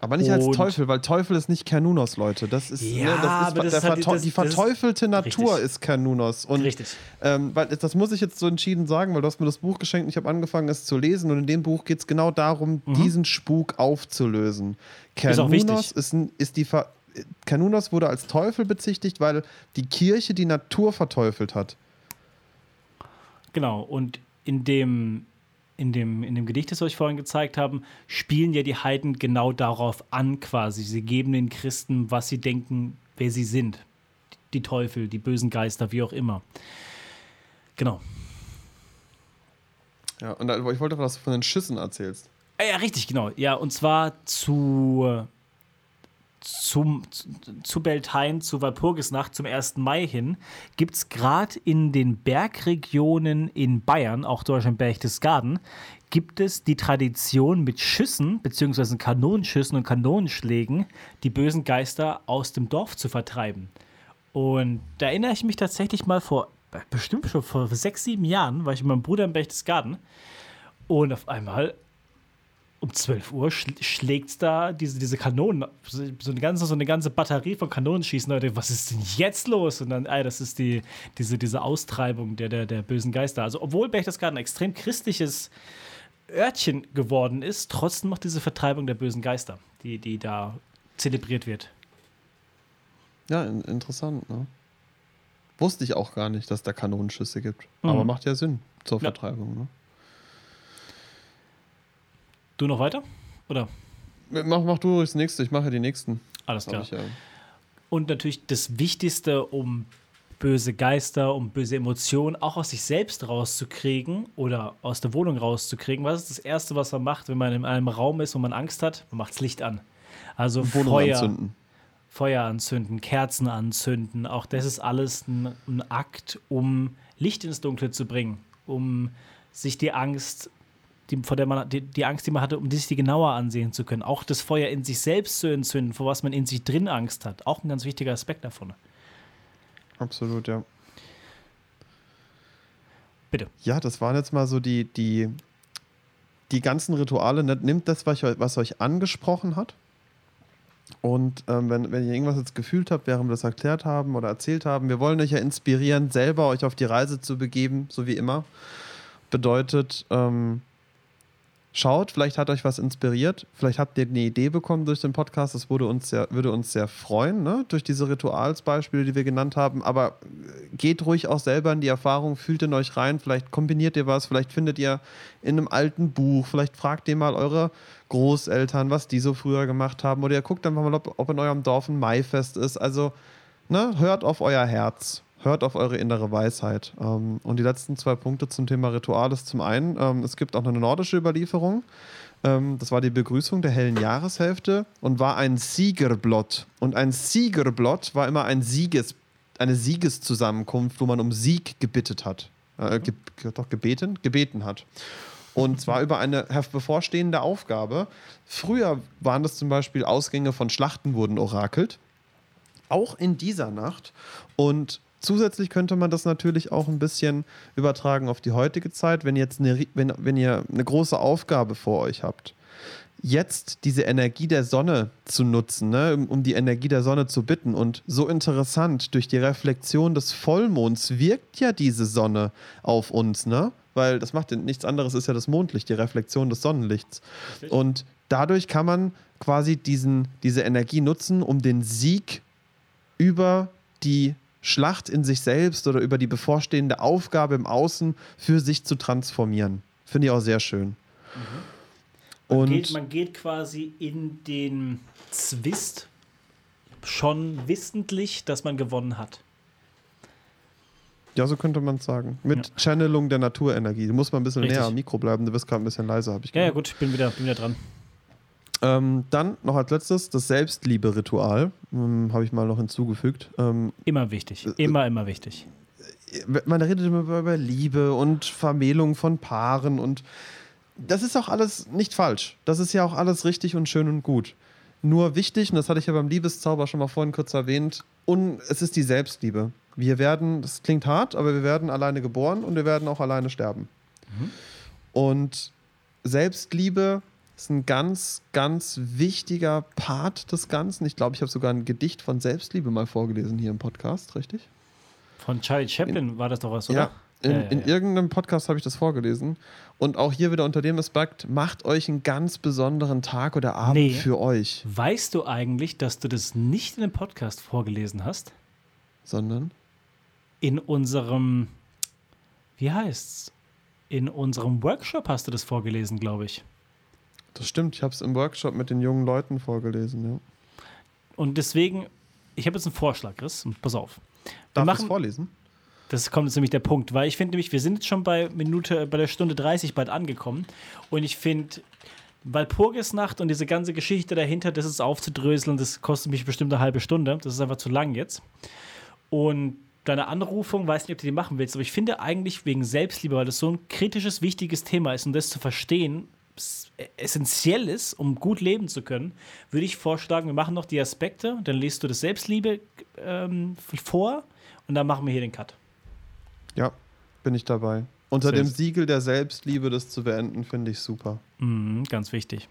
Aber nicht als Und- Teufel, weil Teufel ist nicht Canunos, Leute. Das ist, Ja, ne, das ist, aber das der ist halt- verteu- das- die verteufelte Natur Richtig. ist Canunos. Und, Richtig. Ähm, weil das muss ich jetzt so entschieden sagen, weil du hast mir das Buch geschenkt und ich habe angefangen, es zu lesen. Und in dem Buch geht es genau darum, diesen Spuk aufzulösen. Mhm. Ist ist, ist die, Ver Kanunas wurde als Teufel bezichtigt, weil die Kirche die Natur verteufelt hat. Genau, und in dem, in dem, in dem Gedicht, das wir euch vorhin gezeigt haben, spielen ja die Heiden genau darauf an, quasi. Sie geben den Christen, was sie denken, wer sie sind. Die Teufel, die bösen Geister, wie auch immer. Genau. Ja, und ich wollte, was du von den Schüssen erzählst. Ah Ja, richtig, genau. Ja, und zwar zu, zum, zu, Beltane, zu Walpurgisnacht, zum 1. Mai hin, gibt es gerade in den Bergregionen in Bayern, auch Deutschland Berchtesgaden, gibt es die Tradition mit Schüssen, beziehungsweise Kanonenschüssen und Kanonenschlägen, die bösen Geister aus dem Dorf zu vertreiben. Und da erinnere ich mich tatsächlich mal vor, bestimmt schon vor sechs, sieben Jahren, war ich mit meinem Bruder in Berchtesgaden und auf einmal um 12 Uhr schl schlägt da diese, diese Kanonen, so eine, ganze, so eine ganze Batterie von Kanonen schießen. Leute, was ist denn jetzt los? Und dann, ey, das ist die, diese, diese Austreibung der, der, der bösen Geister. Also, obwohl Berchtesgaden ein extrem christliches Örtchen geworden ist, trotzdem noch diese Vertreibung der bösen Geister, die, die da zelebriert wird. Ja, in, interessant, ne? Wusste ich auch gar nicht, dass da Kanonenschüsse gibt. Mhm. Aber macht ja Sinn zur Ja. Vertreibung, ne? Du noch weiter? Oder? Mach, mach du das nächste, ich mache die nächsten. Alles klar. Ich, ja. Und natürlich das Wichtigste, um böse Geister, um böse Emotionen auch aus sich selbst rauszukriegen oder aus der Wohnung rauszukriegen. Was ist das Erste, was man macht, wenn man in einem Raum ist, wo man Angst hat? Man macht das Licht an. Also Wohnung Feuer, anzünden. Feuer anzünden, Kerzen anzünden. Auch das ist alles ein, ein Akt, um Licht ins Dunkle zu bringen, um sich die Angst, die, vor der man, die, die Angst, die man hatte, um sich die genauer ansehen zu können. Auch das Feuer in sich selbst zu entzünden, vor was man in sich drin Angst hat. Auch ein ganz wichtiger Aspekt davon. Absolut, ja. Bitte. Ja, das waren jetzt mal so die, die, die ganzen Rituale. Nimmt das, was euch, was euch angesprochen hat. Und ähm, wenn, wenn ihr irgendwas jetzt gefühlt habt, während wir das erklärt haben oder erzählt haben, wir wollen euch ja inspirieren, selber euch auf die Reise zu begeben, so wie immer. Bedeutet, ähm, schaut, vielleicht hat euch was inspiriert, vielleicht habt ihr eine Idee bekommen durch den Podcast, das würde uns sehr, würde uns sehr freuen, ne? durch diese Ritualsbeispiele, die wir genannt haben. Aber äh, geht ruhig auch selber in die Erfahrung, fühlt in euch rein, vielleicht kombiniert ihr was, vielleicht findet ihr in einem alten Buch, vielleicht fragt ihr mal eure Großeltern, was die so früher gemacht haben, oder ihr guckt einfach mal, ob, ob in eurem Dorf ein Maifest ist. Also ne, hört auf euer Herz, hört auf eure innere Weisheit. Ähm, und die letzten zwei Punkte zum Thema Ritual ist zum einen, ähm, es gibt auch eine nordische Überlieferung. Ähm, das war die Begrüßung der hellen Jahreshälfte und war ein Siegerblott. Und ein Siegerblott war immer ein Sieges, eine Siegeszusammenkunft, wo man um Sieg gebittet hat. Äh, ge doch gebeten? Gebeten hat. Und zwar über eine bevorstehende Aufgabe. Früher waren das zum Beispiel Ausgänge von Schlachten wurden orakelt auch in dieser Nacht. Und zusätzlich könnte man das natürlich auch ein bisschen übertragen auf die heutige Zeit, wenn, ihr jetzt eine, wenn, wenn ihr eine große Aufgabe vor euch habt. Jetzt diese Energie der Sonne zu nutzen, ne, um, um die Energie der Sonne zu bitten. Und so interessant, durch die Reflexion des Vollmonds wirkt ja diese Sonne auf uns, ne? Weil das macht nichts anderes, ist ja das Mondlicht, die Reflexion des Sonnenlichts. Und dadurch kann man quasi diesen, diese Energie nutzen, um den Sieg über die Schlacht in sich selbst oder über die bevorstehende Aufgabe im Außen für sich zu transformieren. Finde ich auch sehr schön. Man, Und geht, man geht quasi in den Zwist schon wissentlich, dass man gewonnen hat. ja, so könnte man es sagen. Mit Ja. Channelung der Naturenergie. Du musst mal ein bisschen Richtig. näher am Mikro bleiben. Du bist gerade ein bisschen leiser, habe ich Ja, ja, gehört. gut, ich bin wieder, bin wieder dran. Ähm, dann noch als letztes das Selbstliebe-Ritual. Ähm, habe ich mal noch hinzugefügt. Ähm, Immer wichtig. Immer, immer wichtig. man redet immer über- Liebe und Vermählung von Paaren und das ist auch alles nicht falsch. Das ist ja auch alles richtig und schön und gut. Nur wichtig, und das hatte ich ja beim Liebeszauber schon mal vorhin kurz erwähnt, und es ist die Selbstliebe. Wir werden, das klingt hart, aber wir werden alleine geboren und wir werden auch alleine sterben. Und Selbstliebe ist ein ganz, ganz wichtiger Part des Ganzen. Ich glaube, ich habe sogar ein Gedicht von Selbstliebe mal vorgelesen hier im Podcast, richtig? Von Charlie Chaplin war das doch was, oder? Ja, In, Ja, ja, in ja. irgendeinem Podcast habe ich das vorgelesen. Und auch hier wieder unter dem Aspekt, macht euch einen ganz besonderen Tag oder Abend Nee. für euch. Weißt du eigentlich, dass du das nicht in dem Podcast vorgelesen hast? Sondern, In unserem, wie heißt's? In unserem Workshop hast du das vorgelesen, glaube ich. Das stimmt, ich habe es im Workshop mit den jungen Leuten vorgelesen. Ja. Und deswegen, ich habe jetzt einen Vorschlag, Chris. Und pass auf. Wir Darf ich es machen, vorlesen? das kommt jetzt nämlich der Punkt, weil ich finde nämlich, wir sind jetzt schon bei Minute, bei der Stunde 30 bald angekommen. Und ich finde, Walpurgisnacht und diese ganze Geschichte dahinter, das ist aufzudröseln, das kostet mich bestimmt eine halbe Stunde. Das ist einfach zu lang jetzt. Und deine Anrufung, weiß nicht, ob du die machen willst, aber ich finde eigentlich wegen Selbstliebe, weil das so ein kritisches, wichtiges Thema ist und das zu verstehen essentiell ist, um gut leben zu können, würde ich vorschlagen, wir machen noch die Aspekte, dann liest du das Selbstliebe ähm, vor und dann machen wir hier den Cut. Ja, bin ich dabei. Unter Sehr- dem Siegel der Selbstliebe das zu beenden, finde ich super. Mhm, ganz wichtig.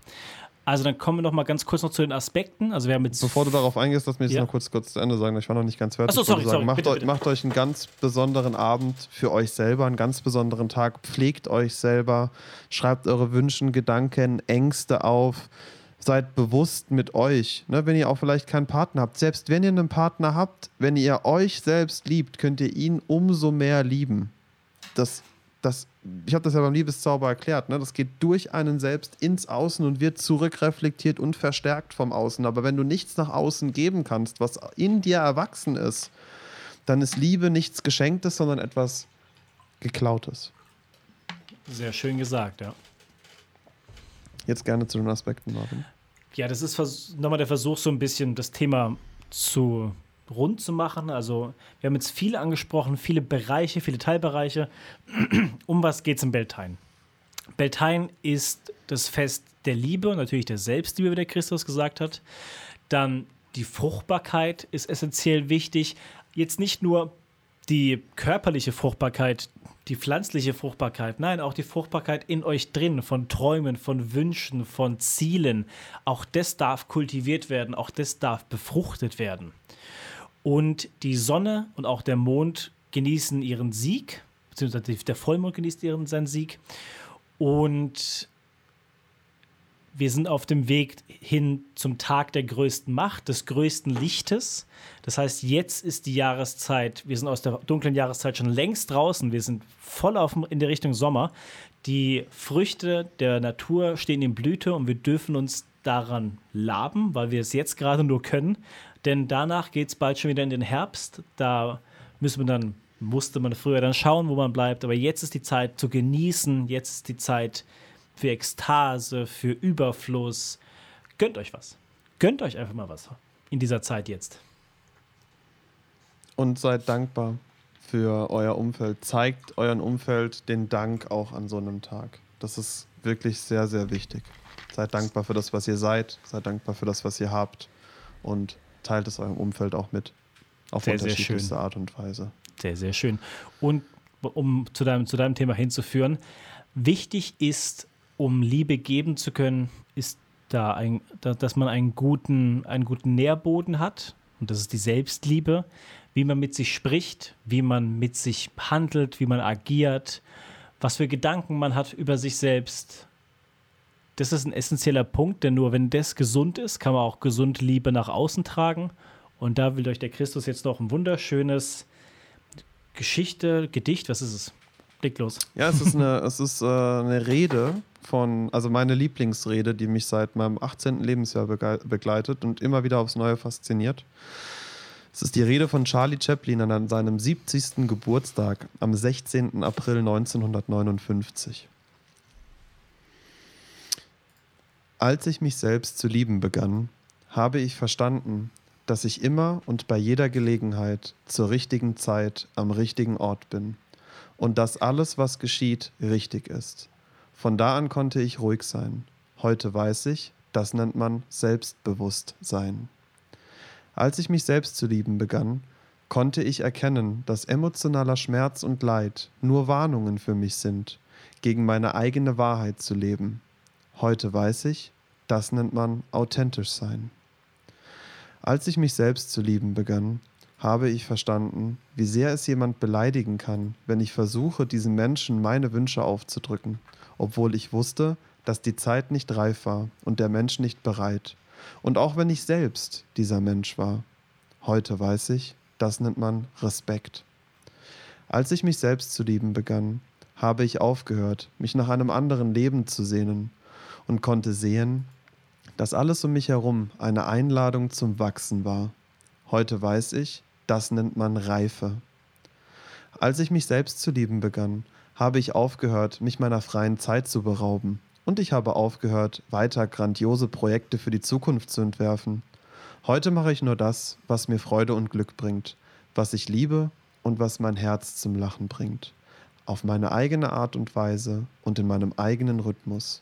Also dann kommen wir noch mal ganz kurz noch zu den Aspekten. Also wir haben jetzt Bevor du darauf eingehst, lass mich jetzt Ja. noch kurz, kurz zu Ende sagen. Ich war noch nicht ganz fertig. Ach so, Ich wollte sorry, sorry, macht, bitte, euch, bitte. macht euch einen ganz besonderen Abend für euch selber, einen ganz besonderen Tag. Pflegt euch selber, schreibt eure Wünschen, Gedanken, Ängste auf. Seid bewusst mit euch. Ne, wenn ihr auch vielleicht keinen Partner habt. Selbst wenn ihr einen Partner habt, wenn ihr euch selbst liebt, könnt ihr ihn umso mehr lieben. Das, das, ich habe das ja beim Liebeszauber erklärt. Ne? Das geht durch einen selbst ins Außen und wird zurückreflektiert und verstärkt vom Außen. Aber wenn du nichts nach außen geben kannst, was in dir erwachsen ist, dann ist Liebe nichts Geschenktes, sondern etwas Geklautes. sehr schön gesagt, ja. Jetzt gerne zu den Aspekten, Marvin. Ja, das ist nochmal der Versuch, so ein bisschen das Thema zu rund zu machen. Also, wir haben jetzt viel angesprochen, viele Bereiche, viele Teilbereiche. Um was geht es im Beltane? Beltane ist das Fest der Liebe und natürlich der Selbstliebe, wie der Christus gesagt hat. Dann die Fruchtbarkeit ist essentiell wichtig. Jetzt nicht nur die körperliche Fruchtbarkeit, die pflanzliche Fruchtbarkeit, nein, auch die Fruchtbarkeit in euch drin, von Träumen, von Wünschen, von Zielen. Auch das darf kultiviert werden, auch das darf befruchtet werden. Und die Sonne und auch der Mond genießen ihren Sieg, beziehungsweise der Vollmond genießt ihren, seinen Sieg. Und wir sind auf dem Weg hin zum Tag der größten Macht, des größten Lichtes. Das heißt, jetzt ist die Jahreszeit, wir sind aus der dunklen Jahreszeit schon längst draußen, wir sind voll auf, in der Richtung Sommer. Die Früchte der Natur stehen in Blüte und wir dürfen uns daran laben, weil wir es jetzt gerade nur können. Denn danach geht es bald schon wieder in den Herbst. Da müssen wir dann, musste man früher dann schauen, wo man bleibt. Aber jetzt ist die Zeit zu genießen, jetzt ist die Zeit für Ekstase, für Überfluss. Gönnt euch was. Gönnt euch einfach mal was in dieser Zeit jetzt. Und seid dankbar für euer Umfeld. Zeigt euren Umfeld den Dank auch an so einem Tag. Das ist wirklich sehr, sehr wichtig. Seid dankbar für das, was ihr seid. Seid dankbar für das, was ihr habt. Und teilt es eurem Umfeld auch mit. Auf Sehr, sehr unterschiedlichste schön. Art und Weise. Sehr, sehr schön. Und um zu deinem, zu deinem Thema hinzuführen, wichtig ist, um Liebe geben zu können, ist da, ein, da dass man einen guten, einen guten Nährboden hat. Und das ist die Selbstliebe, wie man mit sich spricht, wie man mit sich handelt, wie man agiert, was für Gedanken man hat über sich selbst. Das ist ein essentieller Punkt, denn nur wenn das gesund ist, kann man auch gesund Liebe nach außen tragen. Und da will euch der Christus jetzt noch ein wunderschönes Geschichte, Gedicht, was ist es? Leg los. Ja, es ist eine, es ist, äh, eine Rede von, also meine Lieblingsrede, die mich seit meinem 18. Lebensjahr begleitet und immer wieder aufs Neue fasziniert. Es ist die Rede von Charlie Chaplin an seinem 70. Geburtstag am 16. April 1959. Als ich mich selbst zu lieben begann, habe ich verstanden, dass ich immer und bei jeder Gelegenheit zur richtigen Zeit am richtigen Ort bin und dass alles, was geschieht, richtig ist. Von da an konnte ich ruhig sein. Heute weiß ich, das nennt man Selbstbewusstsein. Als ich mich selbst zu lieben begann, konnte ich erkennen, dass emotionaler Schmerz und Leid nur Warnungen für mich sind, gegen meine eigene Wahrheit zu leben. Heute weiß ich, das nennt man authentisch sein. Als ich mich selbst zu lieben begann, habe ich verstanden, wie sehr es jemand beleidigen kann, wenn ich versuche, diesem Menschen meine Wünsche aufzudrücken, obwohl ich wusste, dass die Zeit nicht reif war und der Mensch nicht bereit. Und auch wenn ich selbst dieser Mensch war. Heute weiß ich, das nennt man Respekt. Als ich mich selbst zu lieben begann, habe ich aufgehört, mich nach einem anderen Leben zu sehnen und konnte sehen, dass alles um mich herum eine Einladung zum Wachsen war. Heute weiß ich, das nennt man Reife. Als ich mich selbst zu lieben begann, habe ich aufgehört, mich meiner freien Zeit zu berauben. Und ich habe aufgehört, weiter grandiose Projekte für die Zukunft zu entwerfen. Heute mache ich nur das, was mir Freude und Glück bringt, was ich liebe und was mein Herz zum Lachen bringt. Auf meine eigene Art und Weise und in meinem eigenen Rhythmus.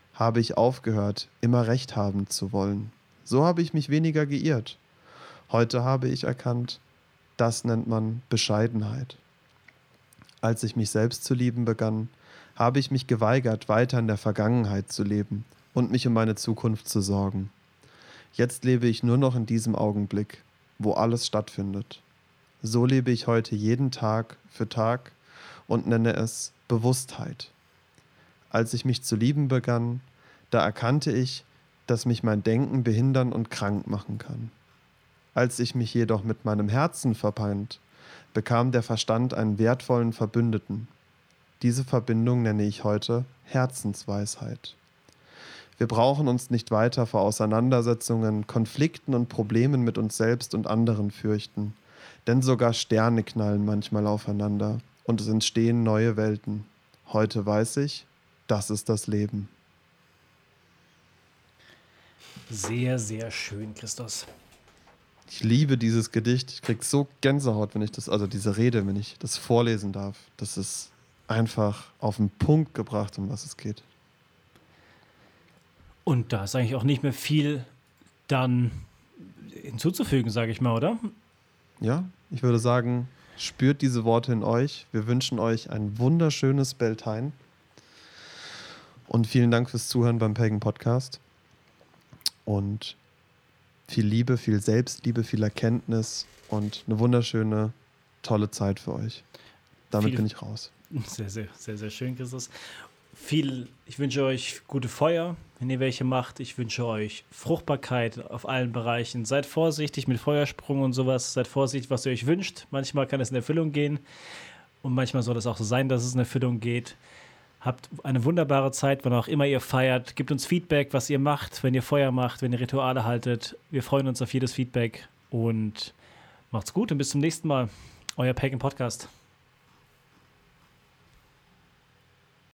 habe ich aufgehört, immer recht haben zu wollen. So habe ich mich weniger geirrt. Heute habe ich erkannt, das nennt man Bescheidenheit. Als ich mich selbst zu lieben begann, habe ich mich geweigert, weiter in der Vergangenheit zu leben und mich um meine Zukunft zu sorgen. Jetzt lebe ich nur noch in diesem Augenblick, wo alles stattfindet. So lebe ich heute jeden Tag für Tag und nenne es Bewusstheit. Als ich mich zu lieben begann, da erkannte ich, dass mich mein Denken behindern und krank machen kann. Als ich mich jedoch mit meinem Herzen verband, bekam der Verstand einen wertvollen Verbündeten. Diese Verbindung nenne ich heute Herzensweisheit. Wir brauchen uns nicht weiter vor Auseinandersetzungen, Konflikten und Problemen mit uns selbst und anderen fürchten, denn sogar Sterne knallen manchmal aufeinander und es entstehen neue Welten. Heute weiß ich, das ist das Leben. Sehr, sehr schön, Christus. Ich liebe dieses Gedicht. Ich krieg so Gänsehaut, wenn ich das, also diese Rede, wenn ich das vorlesen darf. Das ist einfach auf den Punkt gebracht, um was es geht. Und da ist eigentlich auch nicht mehr viel dann hinzuzufügen, sage ich mal, oder? Ja, ich würde sagen, spürt diese Worte in euch. Wir wünschen euch ein wunderschönes Beltane. Und vielen Dank fürs Zuhören beim Pagan Podcast. Und viel Liebe, viel Selbstliebe, viel Erkenntnis und eine wunderschöne, tolle Zeit für euch. Damit viel, bin ich raus. Sehr, sehr, sehr, sehr schön, Christus. Viel, ich wünsche euch gute Feuer, wenn ihr welche macht. Ich wünsche euch Fruchtbarkeit auf allen Bereichen. Seid vorsichtig mit Feuersprung und sowas. Seid vorsichtig, was ihr euch wünscht. Manchmal kann es in Erfüllung gehen. Und manchmal soll es auch so sein, dass es in Erfüllung geht. Habt eine wunderbare Zeit, wann auch immer ihr feiert. Gebt uns Feedback, was ihr macht, wenn ihr Feuer macht, wenn ihr Rituale haltet. Wir freuen uns auf jedes Feedback und macht's gut und bis zum nächsten Mal. Euer Pagan Podcast.